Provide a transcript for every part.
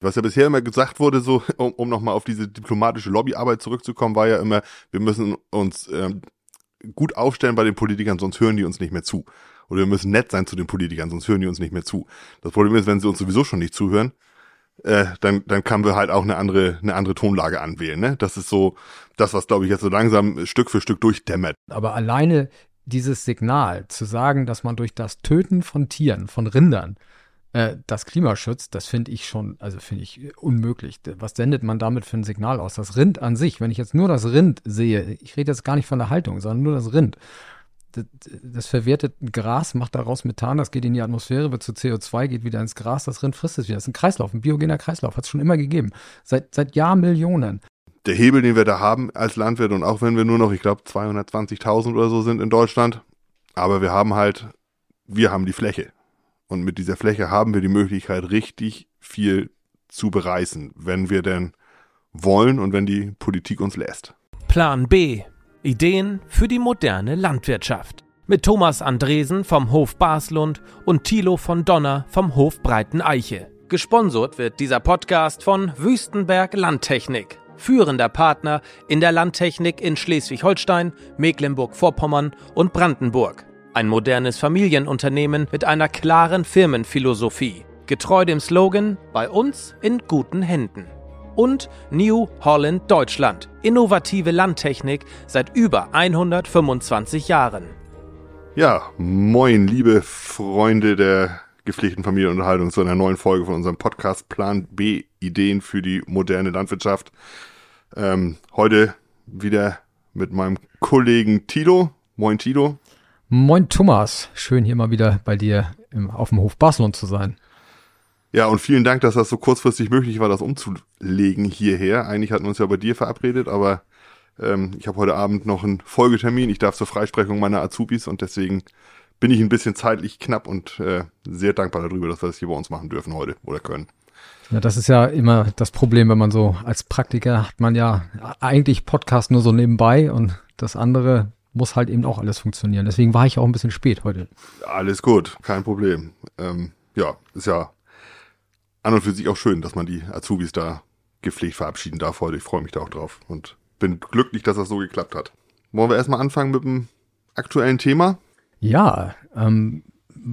Was ja bisher immer gesagt wurde, so um, um nochmal auf diese diplomatische Lobbyarbeit zurückzukommen, war ja immer, wir müssen uns ähm, gut aufstellen bei den Politikern, sonst hören die uns nicht mehr zu. Oder wir müssen nett sein zu den Politikern, sonst hören die uns nicht mehr zu. Das Problem ist, wenn sie uns sowieso schon nicht zuhören, äh, dann, dann können wir halt auch eine andere, eine andere Tonlage anwählen. Ne? Das ist so das, was, glaube ich, jetzt so langsam Stück für Stück durchdämmert. Aber alleine dieses Signal zu sagen, dass man durch das Töten von Tieren, von Rindern, äh, das Klima schützt, das finde ich schon, also finde ich unmöglich. Was sendet man damit für ein Signal aus? Das Rind an sich, wenn ich jetzt nur das Rind sehe, ich rede jetzt gar nicht von der Haltung, sondern nur das Rind, das, das verwertet Gras, macht daraus Methan, das geht in die Atmosphäre, wird zu CO2, geht wieder ins Gras, das Rind frisst es wieder. Das ist ein Kreislauf, ein biogener Kreislauf, hat es schon immer gegeben. Seit, seit Jahrmillionen. Der Hebel, den wir da haben als Landwirt und auch wenn wir nur noch, ich glaube, 220.000 oder so sind in Deutschland, aber wir haben halt, wir haben die Fläche. Und mit dieser Fläche haben wir die Möglichkeit, richtig viel zu bereißen, wenn wir denn wollen und wenn die Politik uns lässt. Plan B Ideen für die moderne Landwirtschaft. Mit Thomas Andresen vom Hof Baslund und Thilo von Donner vom Hof Breiten Eiche. Gesponsert wird dieser Podcast von Wüstenberg Landtechnik, führender Partner in der Landtechnik in Schleswig-Holstein, Mecklenburg-Vorpommern und Brandenburg. Ein modernes Familienunternehmen mit einer klaren Firmenphilosophie, getreu dem Slogan Bei uns in guten Händen und New Holland Deutschland. Innovative Landtechnik seit über 125 Jahren. Ja, moin, liebe Freunde der gepflegten Familienunterhaltung zu einer neuen Folge von unserem Podcast Plan B Ideen für die moderne Landwirtschaft. Ähm, heute wieder mit meinem Kollegen Tilo. Moin Tilo. Moin Thomas, schön hier mal wieder bei dir im, auf dem Hof Barcelona zu sein. Ja, und vielen Dank, dass das so kurzfristig möglich war, das umzulegen hierher. Eigentlich hatten wir uns ja bei dir verabredet, aber ähm, ich habe heute Abend noch einen Folgetermin. Ich darf zur Freisprechung meiner Azubis und deswegen bin ich ein bisschen zeitlich knapp und äh, sehr dankbar darüber, dass wir das hier bei uns machen dürfen heute oder können. Ja, das ist ja immer das Problem, wenn man so als Praktiker hat man ja eigentlich Podcast nur so nebenbei und das andere muss halt eben auch alles funktionieren. Deswegen war ich auch ein bisschen spät heute. Alles gut, kein Problem. Ähm, ja, ist ja an und für sich auch schön, dass man die Azubis da gepflegt verabschieden darf heute. Ich freue mich da auch drauf und bin glücklich, dass das so geklappt hat. Wollen wir erstmal anfangen mit dem aktuellen Thema? Ja, ähm,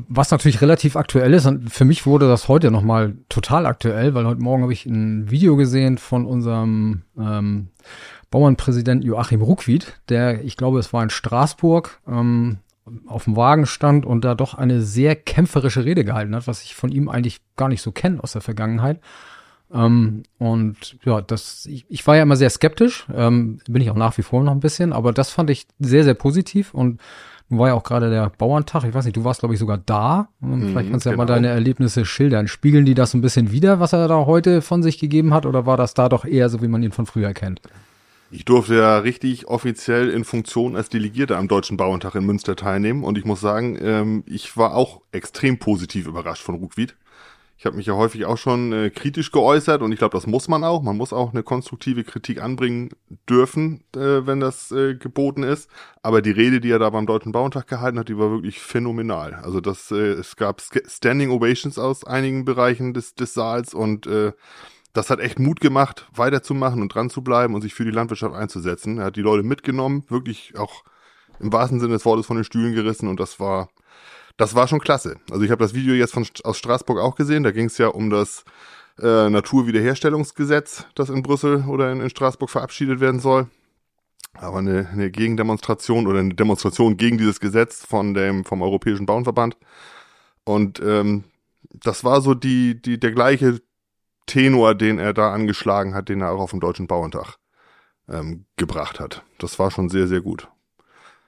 was natürlich relativ aktuell ist, und für mich wurde das heute nochmal total aktuell, weil heute Morgen habe ich ein Video gesehen von unserem ähm, Bauernpräsidenten Joachim Ruckwied, der, ich glaube, es war in Straßburg, ähm, auf dem Wagen stand und da doch eine sehr kämpferische Rede gehalten hat, was ich von ihm eigentlich gar nicht so kenne aus der Vergangenheit. Ähm, und ja, das, ich, ich war ja immer sehr skeptisch, ähm, bin ich auch nach wie vor noch ein bisschen, aber das fand ich sehr, sehr positiv und nun war ja auch gerade der Bauerntag, ich weiß nicht, du warst glaube ich sogar da. Mhm, Vielleicht kannst du genau. ja mal genau. deine Erlebnisse schildern. Spiegeln die das ein bisschen wieder, was er da heute von sich gegeben hat, oder war das da doch eher so, wie man ihn von früher kennt? Ich durfte ja richtig offiziell in Funktion als Delegierter am Deutschen Bauerntag in Münster teilnehmen und ich muss sagen, ähm, ich war auch extrem positiv überrascht von Ruckwied. Ich habe mich ja häufig auch schon äh, kritisch geäußert und ich glaube, das muss man auch. Man muss auch eine konstruktive Kritik anbringen dürfen, äh, wenn das äh, geboten ist. Aber die Rede, die er da beim Deutschen Bauerntag gehalten hat, die war wirklich phänomenal. Also das, äh, es gab Standing Ovations aus einigen Bereichen des, des Saals und äh, das hat echt Mut gemacht, weiterzumachen und dran zu bleiben und sich für die Landwirtschaft einzusetzen. Er hat die Leute mitgenommen, wirklich auch im wahrsten Sinne des Wortes von den Stühlen gerissen und das war, das war schon klasse. Also ich habe das Video jetzt von, aus Straßburg auch gesehen, da ging es ja um das äh, Naturwiederherstellungsgesetz, das in Brüssel oder in, in Straßburg verabschiedet werden soll. Aber eine, eine Gegendemonstration oder eine Demonstration gegen dieses Gesetz von dem, vom Europäischen Bauernverband. Und ähm, das war so die, die, der gleiche Tenor, den er da angeschlagen hat, den er auch auf dem Deutschen Bauerntag ähm, gebracht hat. Das war schon sehr, sehr gut.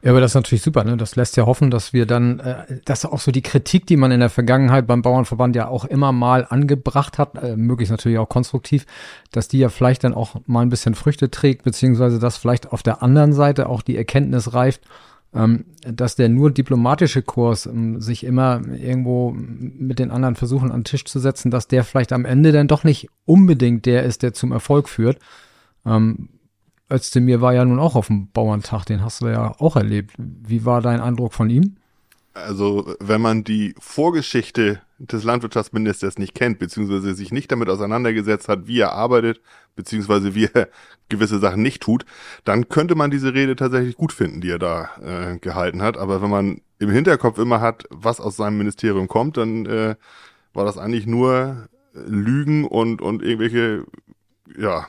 Ja, aber das ist natürlich super, ne? Das lässt ja hoffen, dass wir dann, äh, dass auch so die Kritik, die man in der Vergangenheit beim Bauernverband ja auch immer mal angebracht hat, äh, möglichst natürlich auch konstruktiv, dass die ja vielleicht dann auch mal ein bisschen Früchte trägt, beziehungsweise dass vielleicht auf der anderen Seite auch die Erkenntnis reift, dass der nur diplomatische Kurs ähm, sich immer irgendwo mit den anderen versuchen an den Tisch zu setzen, dass der vielleicht am Ende dann doch nicht unbedingt der ist, der zum Erfolg führt. Ähm, Özdemir war ja nun auch auf dem Bauerntag, den hast du ja auch erlebt. Wie war dein Eindruck von ihm? Also, wenn man die Vorgeschichte des Landwirtschaftsministers nicht kennt, beziehungsweise sich nicht damit auseinandergesetzt hat, wie er arbeitet, beziehungsweise wie er gewisse Sachen nicht tut, dann könnte man diese Rede tatsächlich gut finden, die er da äh, gehalten hat. Aber wenn man im Hinterkopf immer hat, was aus seinem Ministerium kommt, dann äh, war das eigentlich nur Lügen und, und irgendwelche, ja,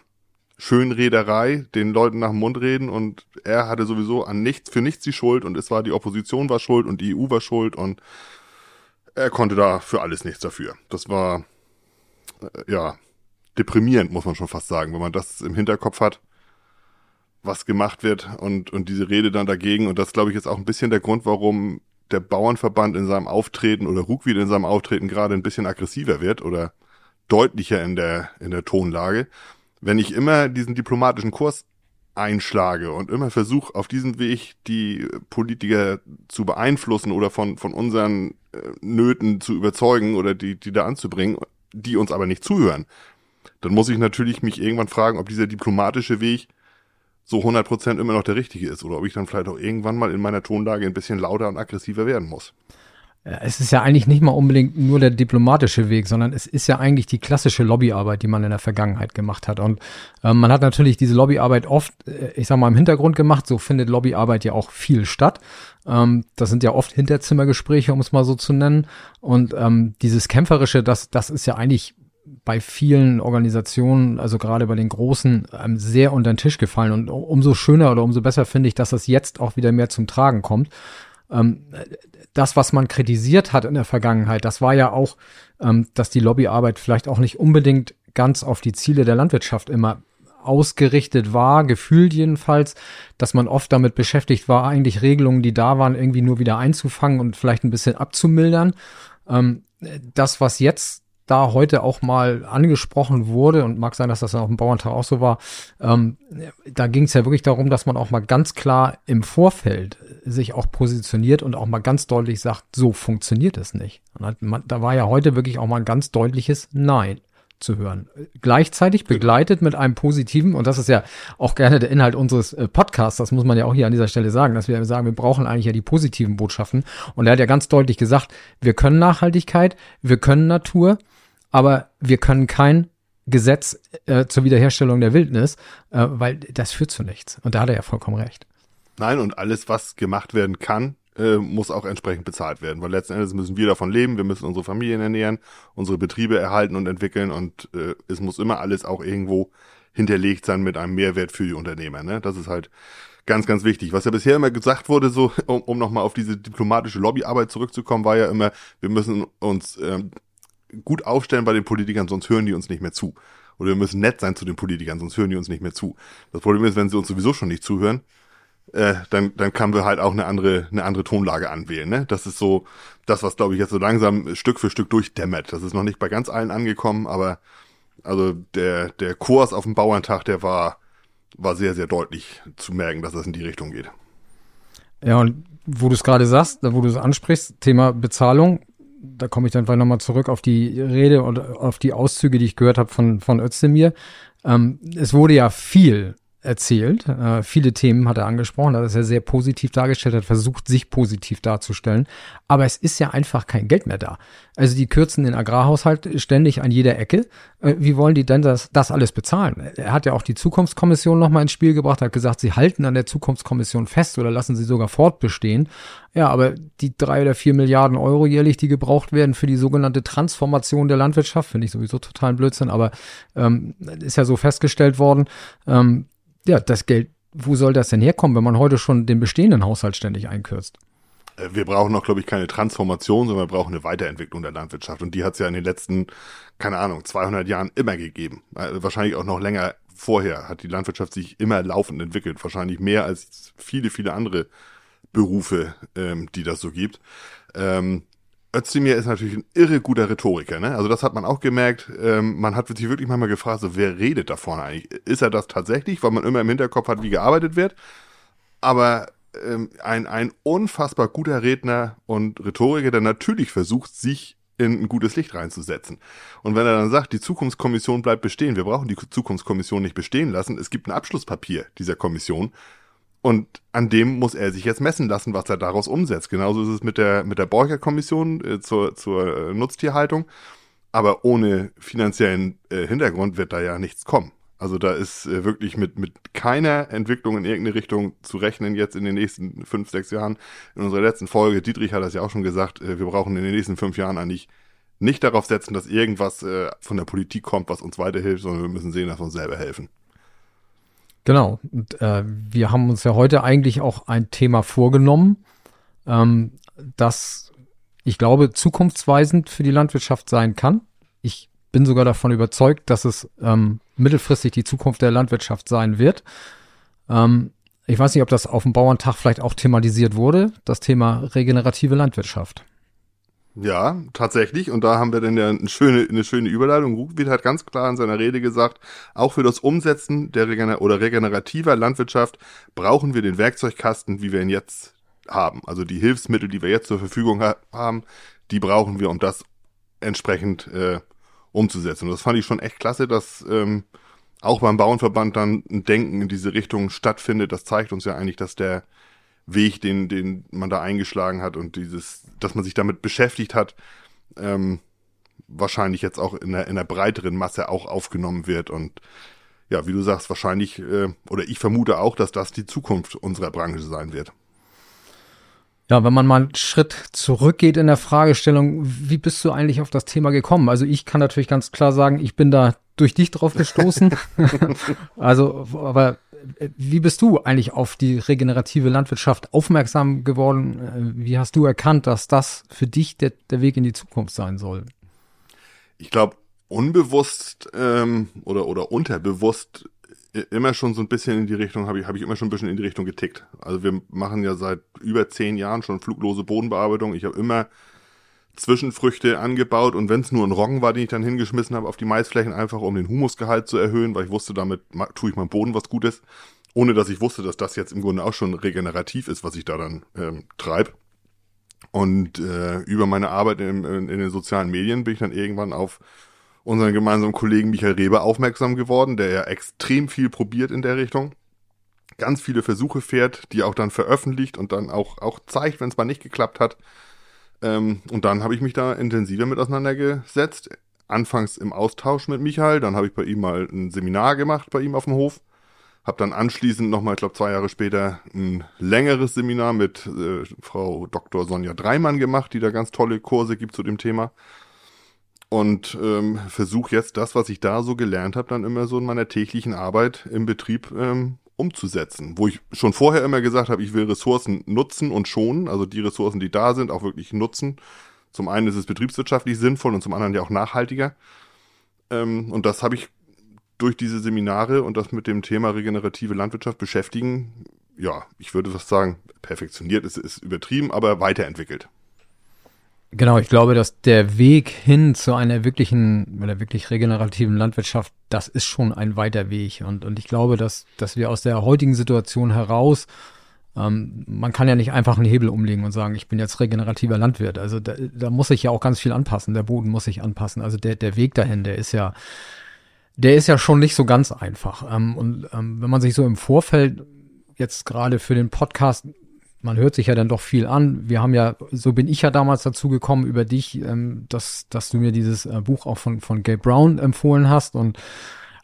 Schönrederei, den Leuten nach dem Mund reden und er hatte sowieso an nichts, für nichts die Schuld und es war die Opposition war schuld und die EU war schuld und er konnte da für alles nichts dafür. Das war, äh, ja, deprimierend, muss man schon fast sagen, wenn man das im Hinterkopf hat, was gemacht wird und, und diese Rede dann dagegen. Und das, glaube ich, ist auch ein bisschen der Grund, warum der Bauernverband in seinem Auftreten oder Ruckwied in seinem Auftreten gerade ein bisschen aggressiver wird oder deutlicher in der, in der Tonlage. Wenn ich immer diesen diplomatischen Kurs einschlage und immer versuche, auf diesem Weg die Politiker zu beeinflussen oder von, von unseren äh, Nöten zu überzeugen oder die, die da anzubringen, die uns aber nicht zuhören, dann muss ich natürlich mich irgendwann fragen, ob dieser diplomatische Weg so 100% immer noch der richtige ist oder ob ich dann vielleicht auch irgendwann mal in meiner Tonlage ein bisschen lauter und aggressiver werden muss. Es ist ja eigentlich nicht mal unbedingt nur der diplomatische Weg, sondern es ist ja eigentlich die klassische Lobbyarbeit, die man in der Vergangenheit gemacht hat. Und äh, man hat natürlich diese Lobbyarbeit oft, äh, ich sag mal, im Hintergrund gemacht. So findet Lobbyarbeit ja auch viel statt. Ähm, das sind ja oft Hinterzimmergespräche, um es mal so zu nennen. Und ähm, dieses Kämpferische, das, das ist ja eigentlich bei vielen Organisationen, also gerade bei den großen, ähm, sehr unter den Tisch gefallen. Und umso schöner oder umso besser finde ich, dass das jetzt auch wieder mehr zum Tragen kommt. Ähm, das, was man kritisiert hat in der Vergangenheit, das war ja auch, ähm, dass die Lobbyarbeit vielleicht auch nicht unbedingt ganz auf die Ziele der Landwirtschaft immer ausgerichtet war, gefühlt jedenfalls, dass man oft damit beschäftigt war, eigentlich Regelungen, die da waren, irgendwie nur wieder einzufangen und vielleicht ein bisschen abzumildern. Ähm, das, was jetzt da heute auch mal angesprochen wurde, und mag sein, dass das auf dem Bauerntag auch so war, ähm, da ging es ja wirklich darum, dass man auch mal ganz klar im Vorfeld sich auch positioniert und auch mal ganz deutlich sagt, so funktioniert es nicht. Man, da war ja heute wirklich auch mal ein ganz deutliches Nein zu hören. Gleichzeitig begleitet mit einem positiven, und das ist ja auch gerne der Inhalt unseres äh, Podcasts, das muss man ja auch hier an dieser Stelle sagen, dass wir sagen, wir brauchen eigentlich ja die positiven Botschaften. Und er hat ja ganz deutlich gesagt, wir können Nachhaltigkeit, wir können Natur, aber wir können kein Gesetz äh, zur Wiederherstellung der Wildnis, äh, weil das führt zu nichts. Und da hat er ja vollkommen recht. Nein, und alles, was gemacht werden kann, äh, muss auch entsprechend bezahlt werden, weil letzten Endes müssen wir davon leben, wir müssen unsere Familien ernähren, unsere Betriebe erhalten und entwickeln und äh, es muss immer alles auch irgendwo hinterlegt sein mit einem Mehrwert für die Unternehmer. Ne? Das ist halt ganz, ganz wichtig. Was ja bisher immer gesagt wurde, so um, um nochmal auf diese diplomatische Lobbyarbeit zurückzukommen, war ja immer, wir müssen uns ähm, gut aufstellen bei den Politikern, sonst hören die uns nicht mehr zu. Oder wir müssen nett sein zu den Politikern, sonst hören die uns nicht mehr zu. Das Problem ist, wenn sie uns sowieso schon nicht zuhören, äh, dann, dann können wir halt auch eine andere, eine andere Tonlage anwählen. Ne? Das ist so das, was, glaube ich, jetzt so langsam Stück für Stück durchdämmert. Das ist noch nicht bei ganz allen angekommen, aber also der, der Kurs auf dem Bauerntag, der war, war sehr, sehr deutlich zu merken, dass das in die Richtung geht. Ja, und wo du es gerade sagst, wo du es ansprichst, Thema Bezahlung, da komme ich dann vielleicht nochmal zurück auf die Rede und auf die Auszüge, die ich gehört habe von, von Özdemir. Ähm, es wurde ja viel erzählt. Äh, viele Themen hat er angesprochen, da ist er sehr positiv dargestellt, hat versucht, sich positiv darzustellen. Aber es ist ja einfach kein Geld mehr da. Also die kürzen den Agrarhaushalt ständig an jeder Ecke. Äh, wie wollen die denn das, das alles bezahlen? Er hat ja auch die Zukunftskommission nochmal ins Spiel gebracht, hat gesagt, sie halten an der Zukunftskommission fest oder lassen sie sogar fortbestehen. Ja, aber die drei oder vier Milliarden Euro jährlich, die gebraucht werden für die sogenannte Transformation der Landwirtschaft, finde ich sowieso total Blödsinn, aber ähm, ist ja so festgestellt worden. Ähm, ja, das Geld, wo soll das denn herkommen, wenn man heute schon den bestehenden Haushalt ständig einkürzt? Äh, wir brauchen noch, glaube ich, keine Transformation, sondern wir brauchen eine Weiterentwicklung der Landwirtschaft. Und die hat es ja in den letzten, keine Ahnung, 200 Jahren immer gegeben. Äh, wahrscheinlich auch noch länger vorher hat die Landwirtschaft sich immer laufend entwickelt. Wahrscheinlich mehr als viele, viele andere Berufe, ähm, die das so gibt. Ähm, Özdemir ist natürlich ein irre guter Rhetoriker, ne? Also das hat man auch gemerkt. Ähm, man hat sich wirklich manchmal gefragt, so, wer redet da vorne eigentlich? Ist er das tatsächlich, weil man immer im Hinterkopf hat, wie gearbeitet wird? Aber ähm, ein, ein unfassbar guter Redner und Rhetoriker, der natürlich versucht, sich in ein gutes Licht reinzusetzen. Und wenn er dann sagt, die Zukunftskommission bleibt bestehen, wir brauchen die Zukunftskommission nicht bestehen lassen, es gibt ein Abschlusspapier dieser Kommission Und an dem muss er sich jetzt messen lassen, was er daraus umsetzt. Genauso ist es mit der, mit der Borcher-Kommission äh, zur, zur äh, Nutztierhaltung. Aber ohne finanziellen äh, Hintergrund wird da ja nichts kommen. Also da ist äh, wirklich mit, mit keiner Entwicklung in irgendeine Richtung zu rechnen jetzt in den nächsten fünf, sechs Jahren. In unserer letzten Folge, Dietrich hat das ja auch schon gesagt, äh, wir brauchen in den nächsten fünf Jahren eigentlich nicht darauf setzen, dass irgendwas äh, von der Politik kommt, was uns weiterhilft, sondern wir müssen sehen, dass wir uns selber helfen. Genau. Und äh, wir haben uns ja heute eigentlich auch ein Thema vorgenommen, ähm, das ich glaube zukunftsweisend für die Landwirtschaft sein kann. Ich bin sogar davon überzeugt, dass es ähm, mittelfristig die Zukunft der Landwirtschaft sein wird. Ähm, ich weiß nicht, ob das auf dem Bauerntag vielleicht auch thematisiert wurde, das Thema regenerative Landwirtschaft. Ja, tatsächlich. Und da haben wir dann ja eine schöne, eine schöne Überleitung. Ruckwied hat ganz klar in seiner Rede gesagt, auch für das Umsetzen der Regener oder regenerativer Landwirtschaft brauchen wir den Werkzeugkasten, wie wir ihn jetzt haben. Also die Hilfsmittel, die wir jetzt zur Verfügung ha haben, die brauchen wir, um das entsprechend äh, umzusetzen. Und das fand ich schon echt klasse, dass ähm, auch beim Bauernverband dann ein Denken in diese Richtung stattfindet. Das zeigt uns ja eigentlich, dass der Weg, den, den man da eingeschlagen hat und dieses, dass man sich damit beschäftigt hat, ähm, wahrscheinlich jetzt auch in einer, in einer breiteren Masse auch aufgenommen wird und ja, wie du sagst, wahrscheinlich, äh, oder ich vermute auch, dass das die Zukunft unserer Branche sein wird. Ja, wenn man mal einen Schritt zurückgeht in der Fragestellung, wie bist du eigentlich auf das Thema gekommen? Also ich kann natürlich ganz klar sagen, ich bin da durch dich drauf gestoßen. also, aber wie bist du eigentlich auf die regenerative Landwirtschaft aufmerksam geworden? Wie hast du erkannt, dass das für dich der, der Weg in die Zukunft sein soll? Ich glaube, unbewusst ähm, oder, oder unterbewusst immer schon so ein bisschen in die Richtung, habe ich, hab ich immer schon ein bisschen in die Richtung getickt. Also wir machen ja seit über zehn Jahren schon fluglose Bodenbearbeitung. Ich habe immer Zwischenfrüchte angebaut und wenn es nur ein Roggen war, den ich dann hingeschmissen habe auf die Maisflächen, einfach um den Humusgehalt zu erhöhen, weil ich wusste, damit tue ich meinem Boden was Gutes, ohne dass ich wusste, dass das jetzt im Grunde auch schon regenerativ ist, was ich da dann ähm, treibe. Und äh, über meine Arbeit in, in, in den sozialen Medien bin ich dann irgendwann auf unseren gemeinsamen Kollegen Michael Reber aufmerksam geworden, der ja extrem viel probiert in der Richtung. Ganz viele Versuche fährt, die auch dann veröffentlicht und dann auch, auch zeigt, wenn es mal nicht geklappt hat. Ähm, und dann habe ich mich da intensiver mit auseinandergesetzt. Anfangs im Austausch mit Michael, dann habe ich bei ihm mal ein Seminar gemacht bei ihm auf dem Hof. Habe dann anschließend nochmal, ich glaube zwei Jahre später, ein längeres Seminar mit äh, Frau Dr. Sonja Dreimann gemacht, die da ganz tolle Kurse gibt zu dem Thema. Und ähm, versuche jetzt das, was ich da so gelernt habe, dann immer so in meiner täglichen Arbeit im Betrieb ähm, umzusetzen. Wo ich schon vorher immer gesagt habe, ich will Ressourcen nutzen und schonen, also die Ressourcen, die da sind, auch wirklich nutzen. Zum einen ist es betriebswirtschaftlich sinnvoll und zum anderen ja auch nachhaltiger. Ähm, und das habe ich durch diese Seminare und das mit dem Thema regenerative Landwirtschaft beschäftigen, ja, ich würde fast sagen, perfektioniert ist, ist übertrieben, aber weiterentwickelt. Genau, ich glaube, dass der Weg hin zu einer wirklichen oder wirklich regenerativen Landwirtschaft, das ist schon ein weiter Weg. Und, und ich glaube, dass, dass wir aus der heutigen Situation heraus, ähm, man kann ja nicht einfach einen Hebel umlegen und sagen, ich bin jetzt regenerativer Landwirt. Also da, da muss sich ja auch ganz viel anpassen. Der Boden muss sich anpassen. Also der, der Weg dahin, der ist ja, der ist ja schon nicht so ganz einfach. Ähm, und ähm, wenn man sich so im Vorfeld jetzt gerade für den Podcast man hört sich ja dann doch viel an. Wir haben ja, so bin ich ja damals dazu gekommen über dich, ähm, dass, dass du mir dieses äh, Buch auch von, von Gabe Brown empfohlen hast und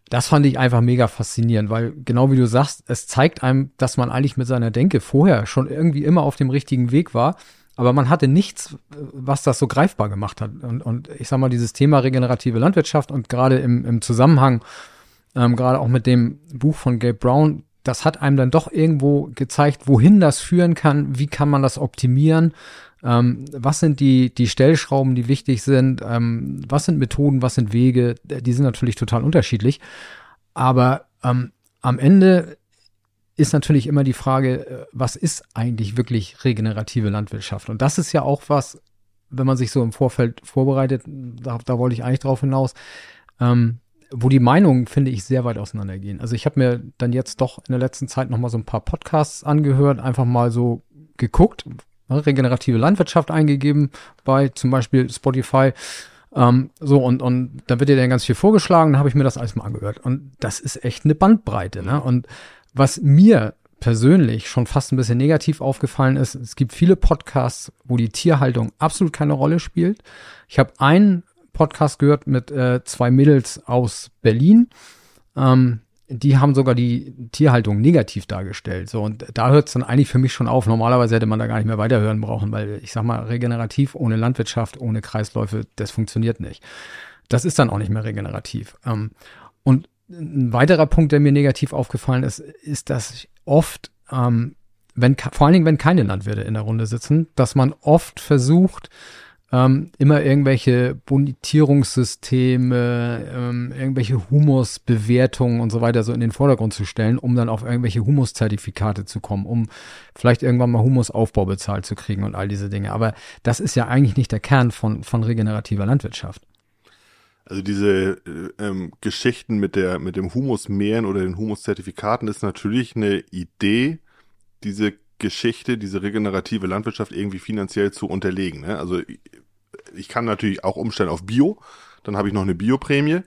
das fand ich einfach mega faszinierend, weil genau wie du sagst, es zeigt einem, dass man eigentlich mit seiner Denke vorher schon irgendwie immer auf dem richtigen Weg war, aber man hatte nichts, was das so greifbar gemacht hat. Und, und ich sag mal, dieses Thema regenerative Landwirtschaft und gerade im, im Zusammenhang, ähm, gerade auch mit dem Buch von Gabe Brown, das hat einem dann doch irgendwo gezeigt, wohin das führen kann, wie kann man das optimieren, ähm, was sind die, die Stellschrauben, die wichtig sind, ähm, was sind Methoden, was sind Wege, die sind natürlich total unterschiedlich. Aber ähm, am Ende ist natürlich immer die Frage, äh, was ist eigentlich wirklich regenerative Landwirtschaft? Und das ist ja auch was, wenn man sich so im Vorfeld vorbereitet, da, da wollte ich eigentlich drauf hinaus, ähm, wo die Meinungen, finde ich, sehr weit auseinandergehen. Also ich habe mir dann jetzt doch in der letzten Zeit noch mal so ein paar Podcasts angehört, einfach mal so geguckt, ne, regenerative Landwirtschaft eingegeben bei zum Beispiel Spotify. Ähm, so, und, und da wird dir dann ganz viel vorgeschlagen, da habe ich mir das alles mal angehört. Und das ist echt eine Bandbreite. Ne? Und was mir persönlich schon fast ein bisschen negativ aufgefallen ist, es gibt viele Podcasts, wo die Tierhaltung absolut keine Rolle spielt. Ich habe einen Podcast gehört mit äh, zwei Mädels aus Berlin. Ähm, die haben sogar die Tierhaltung negativ dargestellt. So, und da hört es dann eigentlich für mich schon auf. Normalerweise hätte man da gar nicht mehr weiterhören brauchen, weil ich sag mal, regenerativ ohne Landwirtschaft, ohne Kreisläufe, das funktioniert nicht. Das ist dann auch nicht mehr regenerativ. Ähm, und ein weiterer Punkt, der mir negativ aufgefallen ist, ist, dass oft, ähm, wenn, vor allen Dingen, wenn keine Landwirte in der Runde sitzen, dass man oft versucht, ähm, immer irgendwelche Bonitierungssysteme, ähm, irgendwelche Humusbewertungen und so weiter so in den Vordergrund zu stellen, um dann auf irgendwelche Humuszertifikate zu kommen, um vielleicht irgendwann mal Humusaufbau bezahlt zu kriegen und all diese Dinge. Aber das ist ja eigentlich nicht der Kern von, von regenerativer Landwirtschaft. Also diese äh, ähm, Geschichten mit der mit dem Humusmeeren oder den Humuszertifikaten ist natürlich eine Idee, diese Geschichte, diese regenerative Landwirtschaft irgendwie finanziell zu unterlegen. Ne? Also ich kann natürlich auch umstellen auf Bio, dann habe ich noch eine Bioprämie,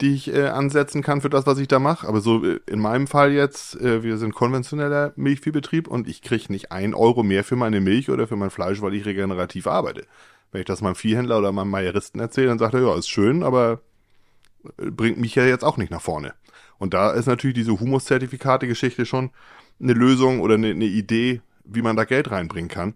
die ich äh, ansetzen kann für das, was ich da mache. Aber so äh, in meinem Fall jetzt, äh, wir sind konventioneller Milchviehbetrieb und ich kriege nicht ein Euro mehr für meine Milch oder für mein Fleisch, weil ich regenerativ arbeite. Wenn ich das meinem Viehhändler oder meinem Meieristen erzähle, dann sagt er, ja, ist schön, aber äh, bringt mich ja jetzt auch nicht nach vorne. Und da ist natürlich diese Humuszertifikate-Geschichte schon eine Lösung oder eine, eine Idee, wie man da Geld reinbringen kann.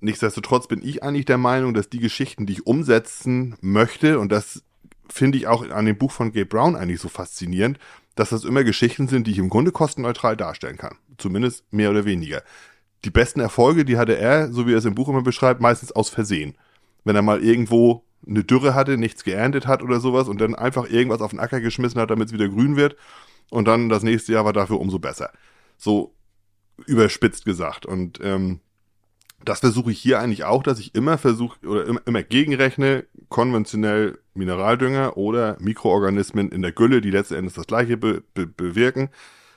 Nichtsdestotrotz bin ich eigentlich der Meinung, dass die Geschichten, die ich umsetzen möchte, und das finde ich auch an dem Buch von Gabe Brown eigentlich so faszinierend, dass das immer Geschichten sind, die ich im Grunde kostenneutral darstellen kann. Zumindest mehr oder weniger. Die besten Erfolge, die hatte er, so wie er es im Buch immer beschreibt, meistens aus Versehen. Wenn er mal irgendwo eine Dürre hatte, nichts geerntet hat oder sowas und dann einfach irgendwas auf den Acker geschmissen hat, damit es wieder grün wird. Und dann das nächste Jahr war dafür umso besser. So überspitzt gesagt. Und ähm, das versuche ich hier eigentlich auch, dass ich immer versuche oder immer, immer gegenrechne, konventionell Mineraldünger oder Mikroorganismen in der Gülle, die letzten Endes das gleiche be be bewirken.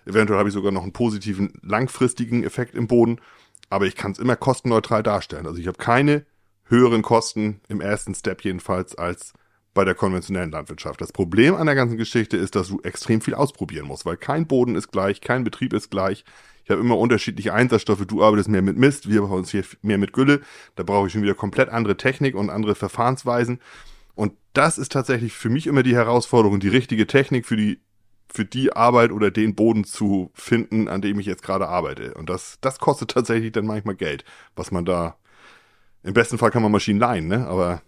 Eventuell habe ich sogar noch einen positiven langfristigen Effekt im Boden, aber ich kann es immer kostenneutral darstellen. Also ich habe keine höheren Kosten im ersten Step jedenfalls als bei der konventionellen Landwirtschaft. Das Problem an der ganzen Geschichte ist, dass du extrem viel ausprobieren musst, weil kein Boden ist gleich, kein Betrieb ist gleich. Ich habe immer unterschiedliche Einsatzstoffe. Du arbeitest mehr mit Mist, wir bei uns hier mehr mit Gülle. Da brauche ich schon wieder komplett andere Technik und andere Verfahrensweisen. Und das ist tatsächlich für mich immer die Herausforderung, die richtige Technik für die für die Arbeit oder den Boden zu finden, an dem ich jetzt gerade arbeite. Und das, das kostet tatsächlich dann manchmal Geld, was man da. Im besten Fall kann man Maschinen leihen, ne? Aber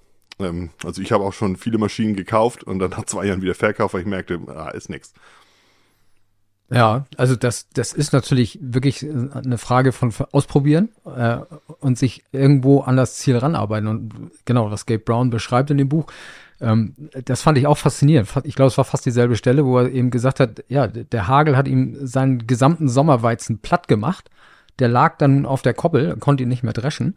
ähm, also ich habe auch schon viele Maschinen gekauft und dann nach zwei Jahren wieder verkauft, weil ich merkte, ah, ist nix. Ja, also das, das ist natürlich wirklich eine Frage von Ausprobieren äh, und sich irgendwo an das Ziel ranarbeiten. Und genau, was Gabe Brown beschreibt in dem Buch, ähm, das fand ich auch faszinierend. Ich glaube, es war fast dieselbe Stelle, wo er eben gesagt hat, ja, der Hagel hat ihm seinen gesamten Sommerweizen platt gemacht. Der lag dann auf der Koppel, konnte ihn nicht mehr dreschen.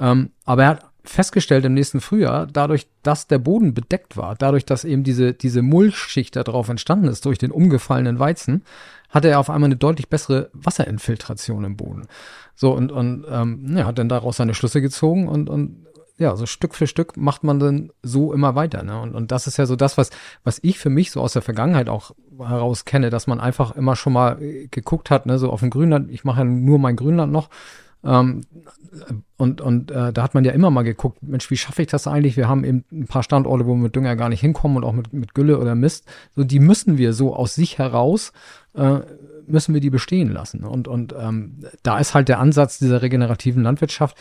Ähm, aber er hat festgestellt im nächsten Frühjahr, dadurch, dass der Boden bedeckt war, dadurch, dass eben diese, diese Mulchschicht da drauf entstanden ist durch den umgefallenen Weizen, hatte er auf einmal eine deutlich bessere Wasserinfiltration im Boden. So, und, und ähm, ja, hat dann daraus seine Schlüsse gezogen und, und ja, so Stück für Stück macht man dann so immer weiter. Ne? Und, und das ist ja so das, was, was ich für mich so aus der Vergangenheit auch heraus kenne, dass man einfach immer schon mal geguckt hat, ne, so auf dem Grünland, ich mache ja nur mein Grünland noch, ähm, und und äh, da hat man ja immer mal geguckt, Mensch, wie schaffe ich das eigentlich? Wir haben eben ein paar Standorte, wo wir mit Dünger gar nicht hinkommen und auch mit, mit Gülle oder Mist. So, die müssen wir so aus sich heraus, äh, müssen wir die bestehen lassen. Und, und ähm, da ist halt der Ansatz dieser regenerativen Landwirtschaft.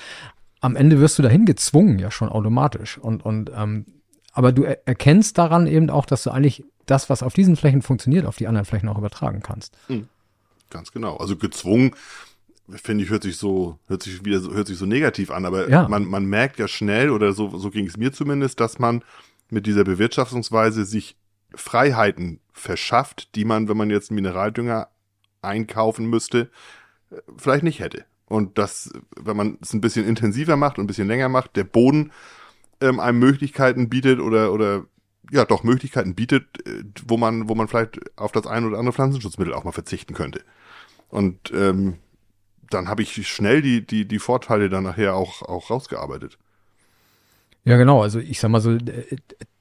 Am Ende wirst du dahin gezwungen, ja schon automatisch. Und, und ähm, aber du er erkennst daran eben auch, dass du eigentlich das, was auf diesen Flächen funktioniert, auf die anderen Flächen auch übertragen kannst. Mhm. Ganz genau. Also gezwungen finde ich, hört sich so, hört sich wieder so, hört sich so negativ an, aber ja. man, man merkt ja schnell, oder so, so ging es mir zumindest, dass man mit dieser Bewirtschaftungsweise sich Freiheiten verschafft, die man, wenn man jetzt Mineraldünger einkaufen müsste, vielleicht nicht hätte. Und das, wenn man es ein bisschen intensiver macht und ein bisschen länger macht, der Boden ähm, einem Möglichkeiten bietet oder, oder ja doch Möglichkeiten bietet, äh, wo man, wo man vielleicht auf das ein oder andere Pflanzenschutzmittel auch mal verzichten könnte. Und ähm, dann habe ich schnell die, die, die Vorteile dann nachher auch, auch rausgearbeitet. Ja, genau. Also ich sag mal so,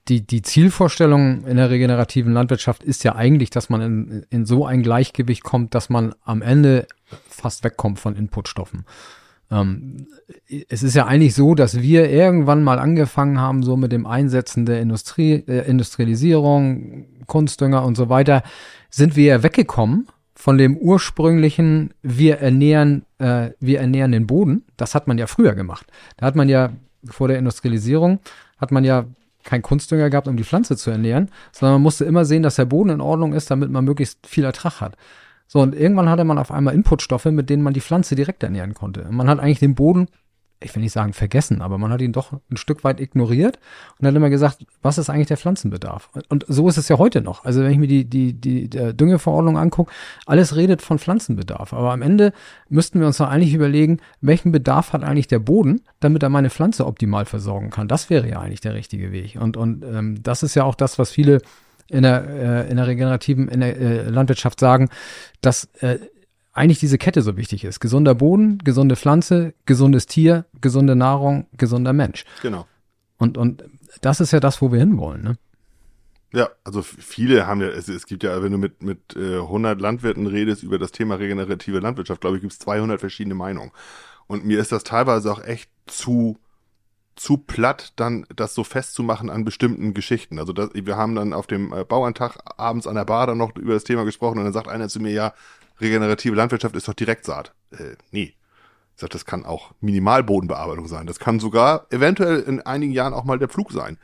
die, die Zielvorstellung in der regenerativen Landwirtschaft ist ja eigentlich, dass man in, in so ein Gleichgewicht kommt, dass man am Ende fast wegkommt von Inputstoffen. Ähm, es ist ja eigentlich so, dass wir irgendwann mal angefangen haben, so mit dem Einsetzen der Industrie, äh, Industrialisierung, Kunstdünger und so weiter, sind wir ja weggekommen von dem ursprünglichen, wir ernähren, äh, wir ernähren den Boden. Das hat man ja früher gemacht. Da hat man ja vor der Industrialisierung hat man ja kein Kunstdünger gehabt, um die Pflanze zu ernähren, sondern man musste immer sehen, dass der Boden in Ordnung ist, damit man möglichst viel Ertrag hat. So, und irgendwann hatte man auf einmal Inputstoffe, mit denen man die Pflanze direkt ernähren konnte. Und man hat eigentlich den Boden ich will nicht sagen vergessen, aber man hat ihn doch ein Stück weit ignoriert und hat immer gesagt, was ist eigentlich der Pflanzenbedarf? Und so ist es ja heute noch. Also wenn ich mir die, die, die Düngeverordnung angucke, alles redet von Pflanzenbedarf. Aber am Ende müssten wir uns doch eigentlich überlegen, welchen Bedarf hat eigentlich der Boden, damit er meine Pflanze optimal versorgen kann. Das wäre ja eigentlich der richtige Weg. Und, und ähm, das ist ja auch das, was viele in der, äh, in der regenerativen in der, äh, Landwirtschaft sagen, dass äh, eigentlich diese Kette so wichtig ist. Gesunder Boden, gesunde Pflanze, gesundes Tier, gesunde Nahrung, gesunder Mensch. Genau. Und, und das ist ja das, wo wir hinwollen, ne? Ja, also viele haben ja, es, es gibt ja, wenn du mit, mit äh, 100 Landwirten redest über das Thema regenerative Landwirtschaft, glaube ich, gibt es 200 verschiedene Meinungen. Und mir ist das teilweise auch echt zu, zu platt, dann das so festzumachen an bestimmten Geschichten. Also das, wir haben dann auf dem äh, Bauerntag abends an der Bar dann noch über das Thema gesprochen und dann sagt einer zu mir, ja, regenerative Landwirtschaft ist doch Direktsaat. Äh, nee. Ich sag, das kann auch Minimalbodenbearbeitung sein. Das kann sogar eventuell in einigen Jahren auch mal der Pflug sein,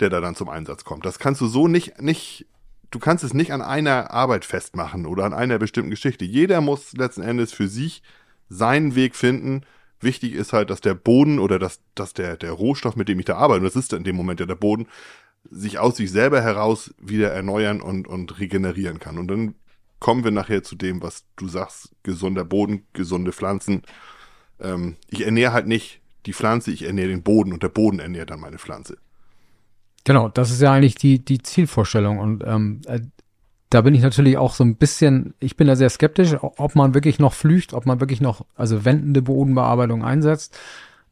der da dann zum Einsatz kommt. Das kannst du so nicht, nicht, du kannst es nicht an einer Arbeit festmachen oder an einer bestimmten Geschichte. Jeder muss letzten Endes für sich seinen Weg finden. Wichtig ist halt, dass der Boden oder dass, dass der, der Rohstoff, mit dem ich da arbeite, und das ist in dem Moment ja der Boden, sich aus sich selber heraus wieder erneuern und, und regenerieren kann. Und dann kommen wir nachher zu dem, was du sagst, gesunder Boden, gesunde Pflanzen. Ähm, ich ernähre halt nicht die Pflanze, ich ernähre den Boden und der Boden ernährt dann meine Pflanze. Genau, das ist ja eigentlich die, die Zielvorstellung und ähm, äh, da bin ich natürlich auch so ein bisschen, ich bin da sehr skeptisch, ob man wirklich noch flücht, ob man wirklich noch, also wendende Bodenbearbeitung einsetzt.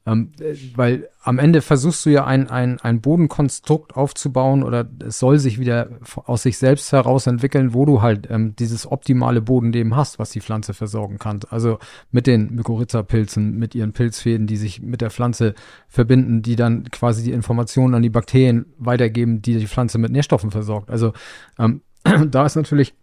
Ähm, weil am Ende versuchst du ja ein, ein, ein Bodenkonstrukt aufzubauen oder es soll sich wieder aus sich selbst heraus entwickeln, wo du halt ähm, dieses optimale Bodenleben hast, was die Pflanze versorgen kann. Also mit den Mykorrhiza-Pilzen, mit ihren Pilzfäden, die sich mit der Pflanze verbinden, die dann quasi die Informationen an die Bakterien weitergeben, die die Pflanze mit Nährstoffen versorgt. Also ähm, da ist natürlich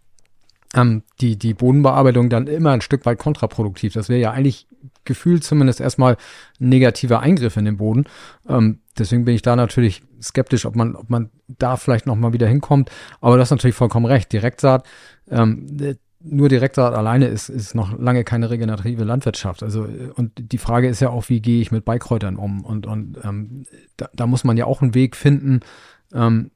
ähm, die, die Bodenbearbeitung dann immer ein Stück weit kontraproduktiv. Das wäre ja eigentlich gefühlt zumindest erstmal ein negativer Eingriff in den Boden. Ähm, deswegen bin ich da natürlich skeptisch, ob man, ob man da vielleicht nochmal wieder hinkommt. Aber das ist natürlich vollkommen recht. Direktsaat, ähm, nur Direktsaat alleine ist, ist noch lange keine regenerative Landwirtschaft. Also, und die Frage ist ja auch, wie gehe ich mit Beikräutern um? Und, und ähm, da, da muss man ja auch einen Weg finden, ähm,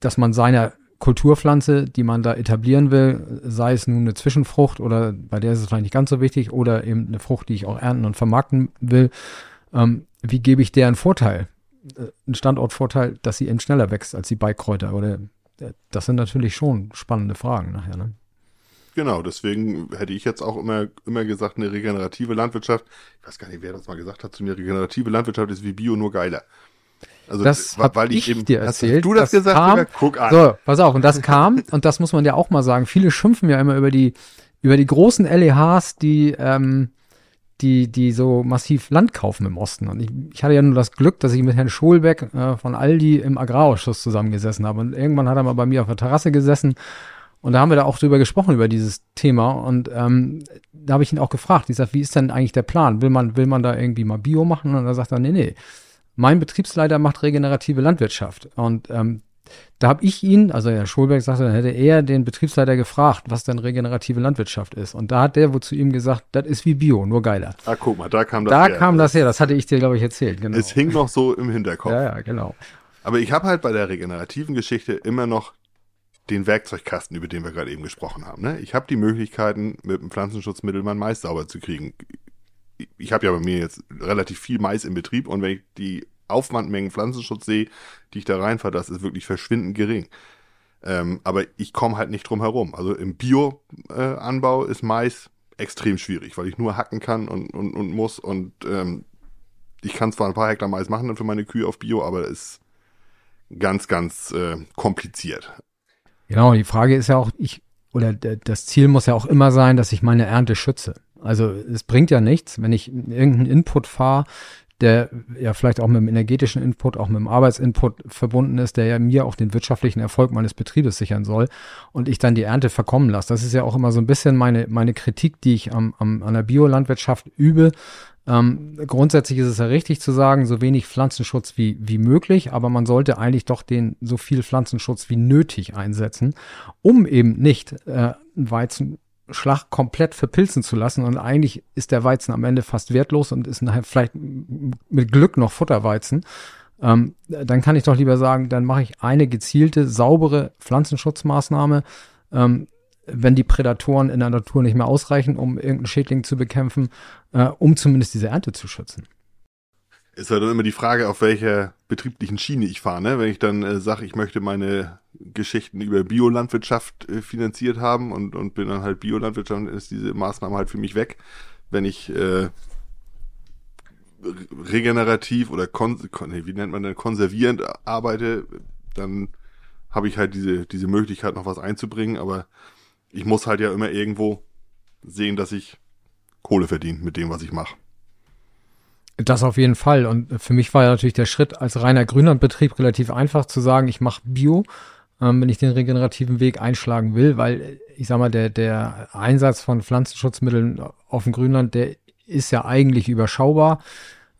dass man seiner Kulturpflanze, die man da etablieren will, sei es nun eine Zwischenfrucht oder bei der ist es vielleicht nicht ganz so wichtig oder eben eine Frucht, die ich auch ernten und vermarkten will, ähm, wie gebe ich der einen Vorteil? Äh, einen Standortvorteil, dass sie eben schneller wächst als die Beikräuter oder äh, das sind natürlich schon spannende Fragen nachher, ne? Genau, deswegen hätte ich jetzt auch immer, immer gesagt, eine regenerative Landwirtschaft, ich weiß gar nicht, wer das mal gesagt hat zu mir, regenerative Landwirtschaft ist wie Bio nur geiler. Also, das weil ich, ich eben, dir erzählt. Hast du das, das gesagt? Kam, Guck an. So, pass auf. Und das kam, und das muss man ja auch mal sagen. Viele schimpfen ja immer über die, über die großen LEHs, die, ähm, die, die so massiv Land kaufen im Osten. Und ich, ich hatte ja nur das Glück, dass ich mit Herrn Scholbeck äh, von Aldi im Agrarausschuss zusammengesessen habe. Und irgendwann hat er mal bei mir auf der Terrasse gesessen. Und da haben wir da auch drüber gesprochen, über dieses Thema. Und ähm, da habe ich ihn auch gefragt. Ich sag, wie ist denn eigentlich der Plan? Will man, will man da irgendwie mal Bio machen? Und er sagt er, nee, nee mein Betriebsleiter macht regenerative Landwirtschaft. Und ähm, da habe ich ihn, also Herr Schulberg sagte, dann hätte er den Betriebsleiter gefragt, was denn regenerative Landwirtschaft ist. Und da hat der wohl zu ihm gesagt, das ist wie Bio, nur geiler. Ah, guck mal, da kam das da her. Da kam das her, das hatte ich dir, glaube ich, erzählt. Genau. Es hing noch so im Hinterkopf. Ja, ja, genau. Aber ich habe halt bei der regenerativen Geschichte immer noch den Werkzeugkasten, über den wir gerade eben gesprochen haben. Ne? Ich habe die Möglichkeiten, mit dem Pflanzenschutzmittel mein Mais sauber zu kriegen ich habe ja bei mir jetzt relativ viel Mais im Betrieb und wenn ich die Aufwandmengen Pflanzenschutz sehe, die ich da reinfahre, das ist wirklich verschwindend gering. Ähm, aber ich komme halt nicht drum herum. Also im Bio-Anbau äh, ist Mais extrem schwierig, weil ich nur hacken kann und, und, und muss und ähm, ich kann zwar ein paar Hektar Mais machen für meine Kühe auf Bio, aber es ist ganz, ganz äh, kompliziert. Genau, die Frage ist ja auch, ich, oder das Ziel muss ja auch immer sein, dass ich meine Ernte schütze. Also es bringt ja nichts, wenn ich irgendeinen Input fahre, der ja vielleicht auch mit dem energetischen Input, auch mit dem Arbeitsinput verbunden ist, der ja mir auch den wirtschaftlichen Erfolg meines Betriebes sichern soll und ich dann die Ernte verkommen lasse. Das ist ja auch immer so ein bisschen meine, meine Kritik, die ich am, am, an der Biolandwirtschaft übe. Ähm, grundsätzlich ist es ja richtig zu sagen, so wenig Pflanzenschutz wie, wie möglich, aber man sollte eigentlich doch den so viel Pflanzenschutz wie nötig einsetzen, um eben nicht äh, Weizen Schlag komplett verpilzen zu lassen und eigentlich ist der Weizen am Ende fast wertlos und ist vielleicht mit Glück noch Futterweizen, ähm, dann kann ich doch lieber sagen, dann mache ich eine gezielte, saubere Pflanzenschutzmaßnahme, ähm, wenn die Prädatoren in der Natur nicht mehr ausreichen, um irgendeinen Schädling zu bekämpfen, äh, um zumindest diese Ernte zu schützen. Ist halt immer die Frage, auf welcher betrieblichen Schiene ich fahre. Ne? Wenn ich dann äh, sage, ich möchte meine Geschichten über Biolandwirtschaft äh, finanziert haben und, und bin dann halt Biolandwirtschaft, ist diese Maßnahme halt für mich weg. Wenn ich äh, regenerativ oder kon wie nennt man denn konservierend arbeite, dann habe ich halt diese, diese Möglichkeit, noch was einzubringen, aber ich muss halt ja immer irgendwo sehen, dass ich Kohle verdiene mit dem, was ich mache. Das auf jeden Fall. Und für mich war ja natürlich der Schritt als reiner Grünlandbetrieb relativ einfach zu sagen, ich mache Bio, ähm, wenn ich den regenerativen Weg einschlagen will, weil ich sag mal, der, der Einsatz von Pflanzenschutzmitteln auf dem Grünland, der ist ja eigentlich überschaubar.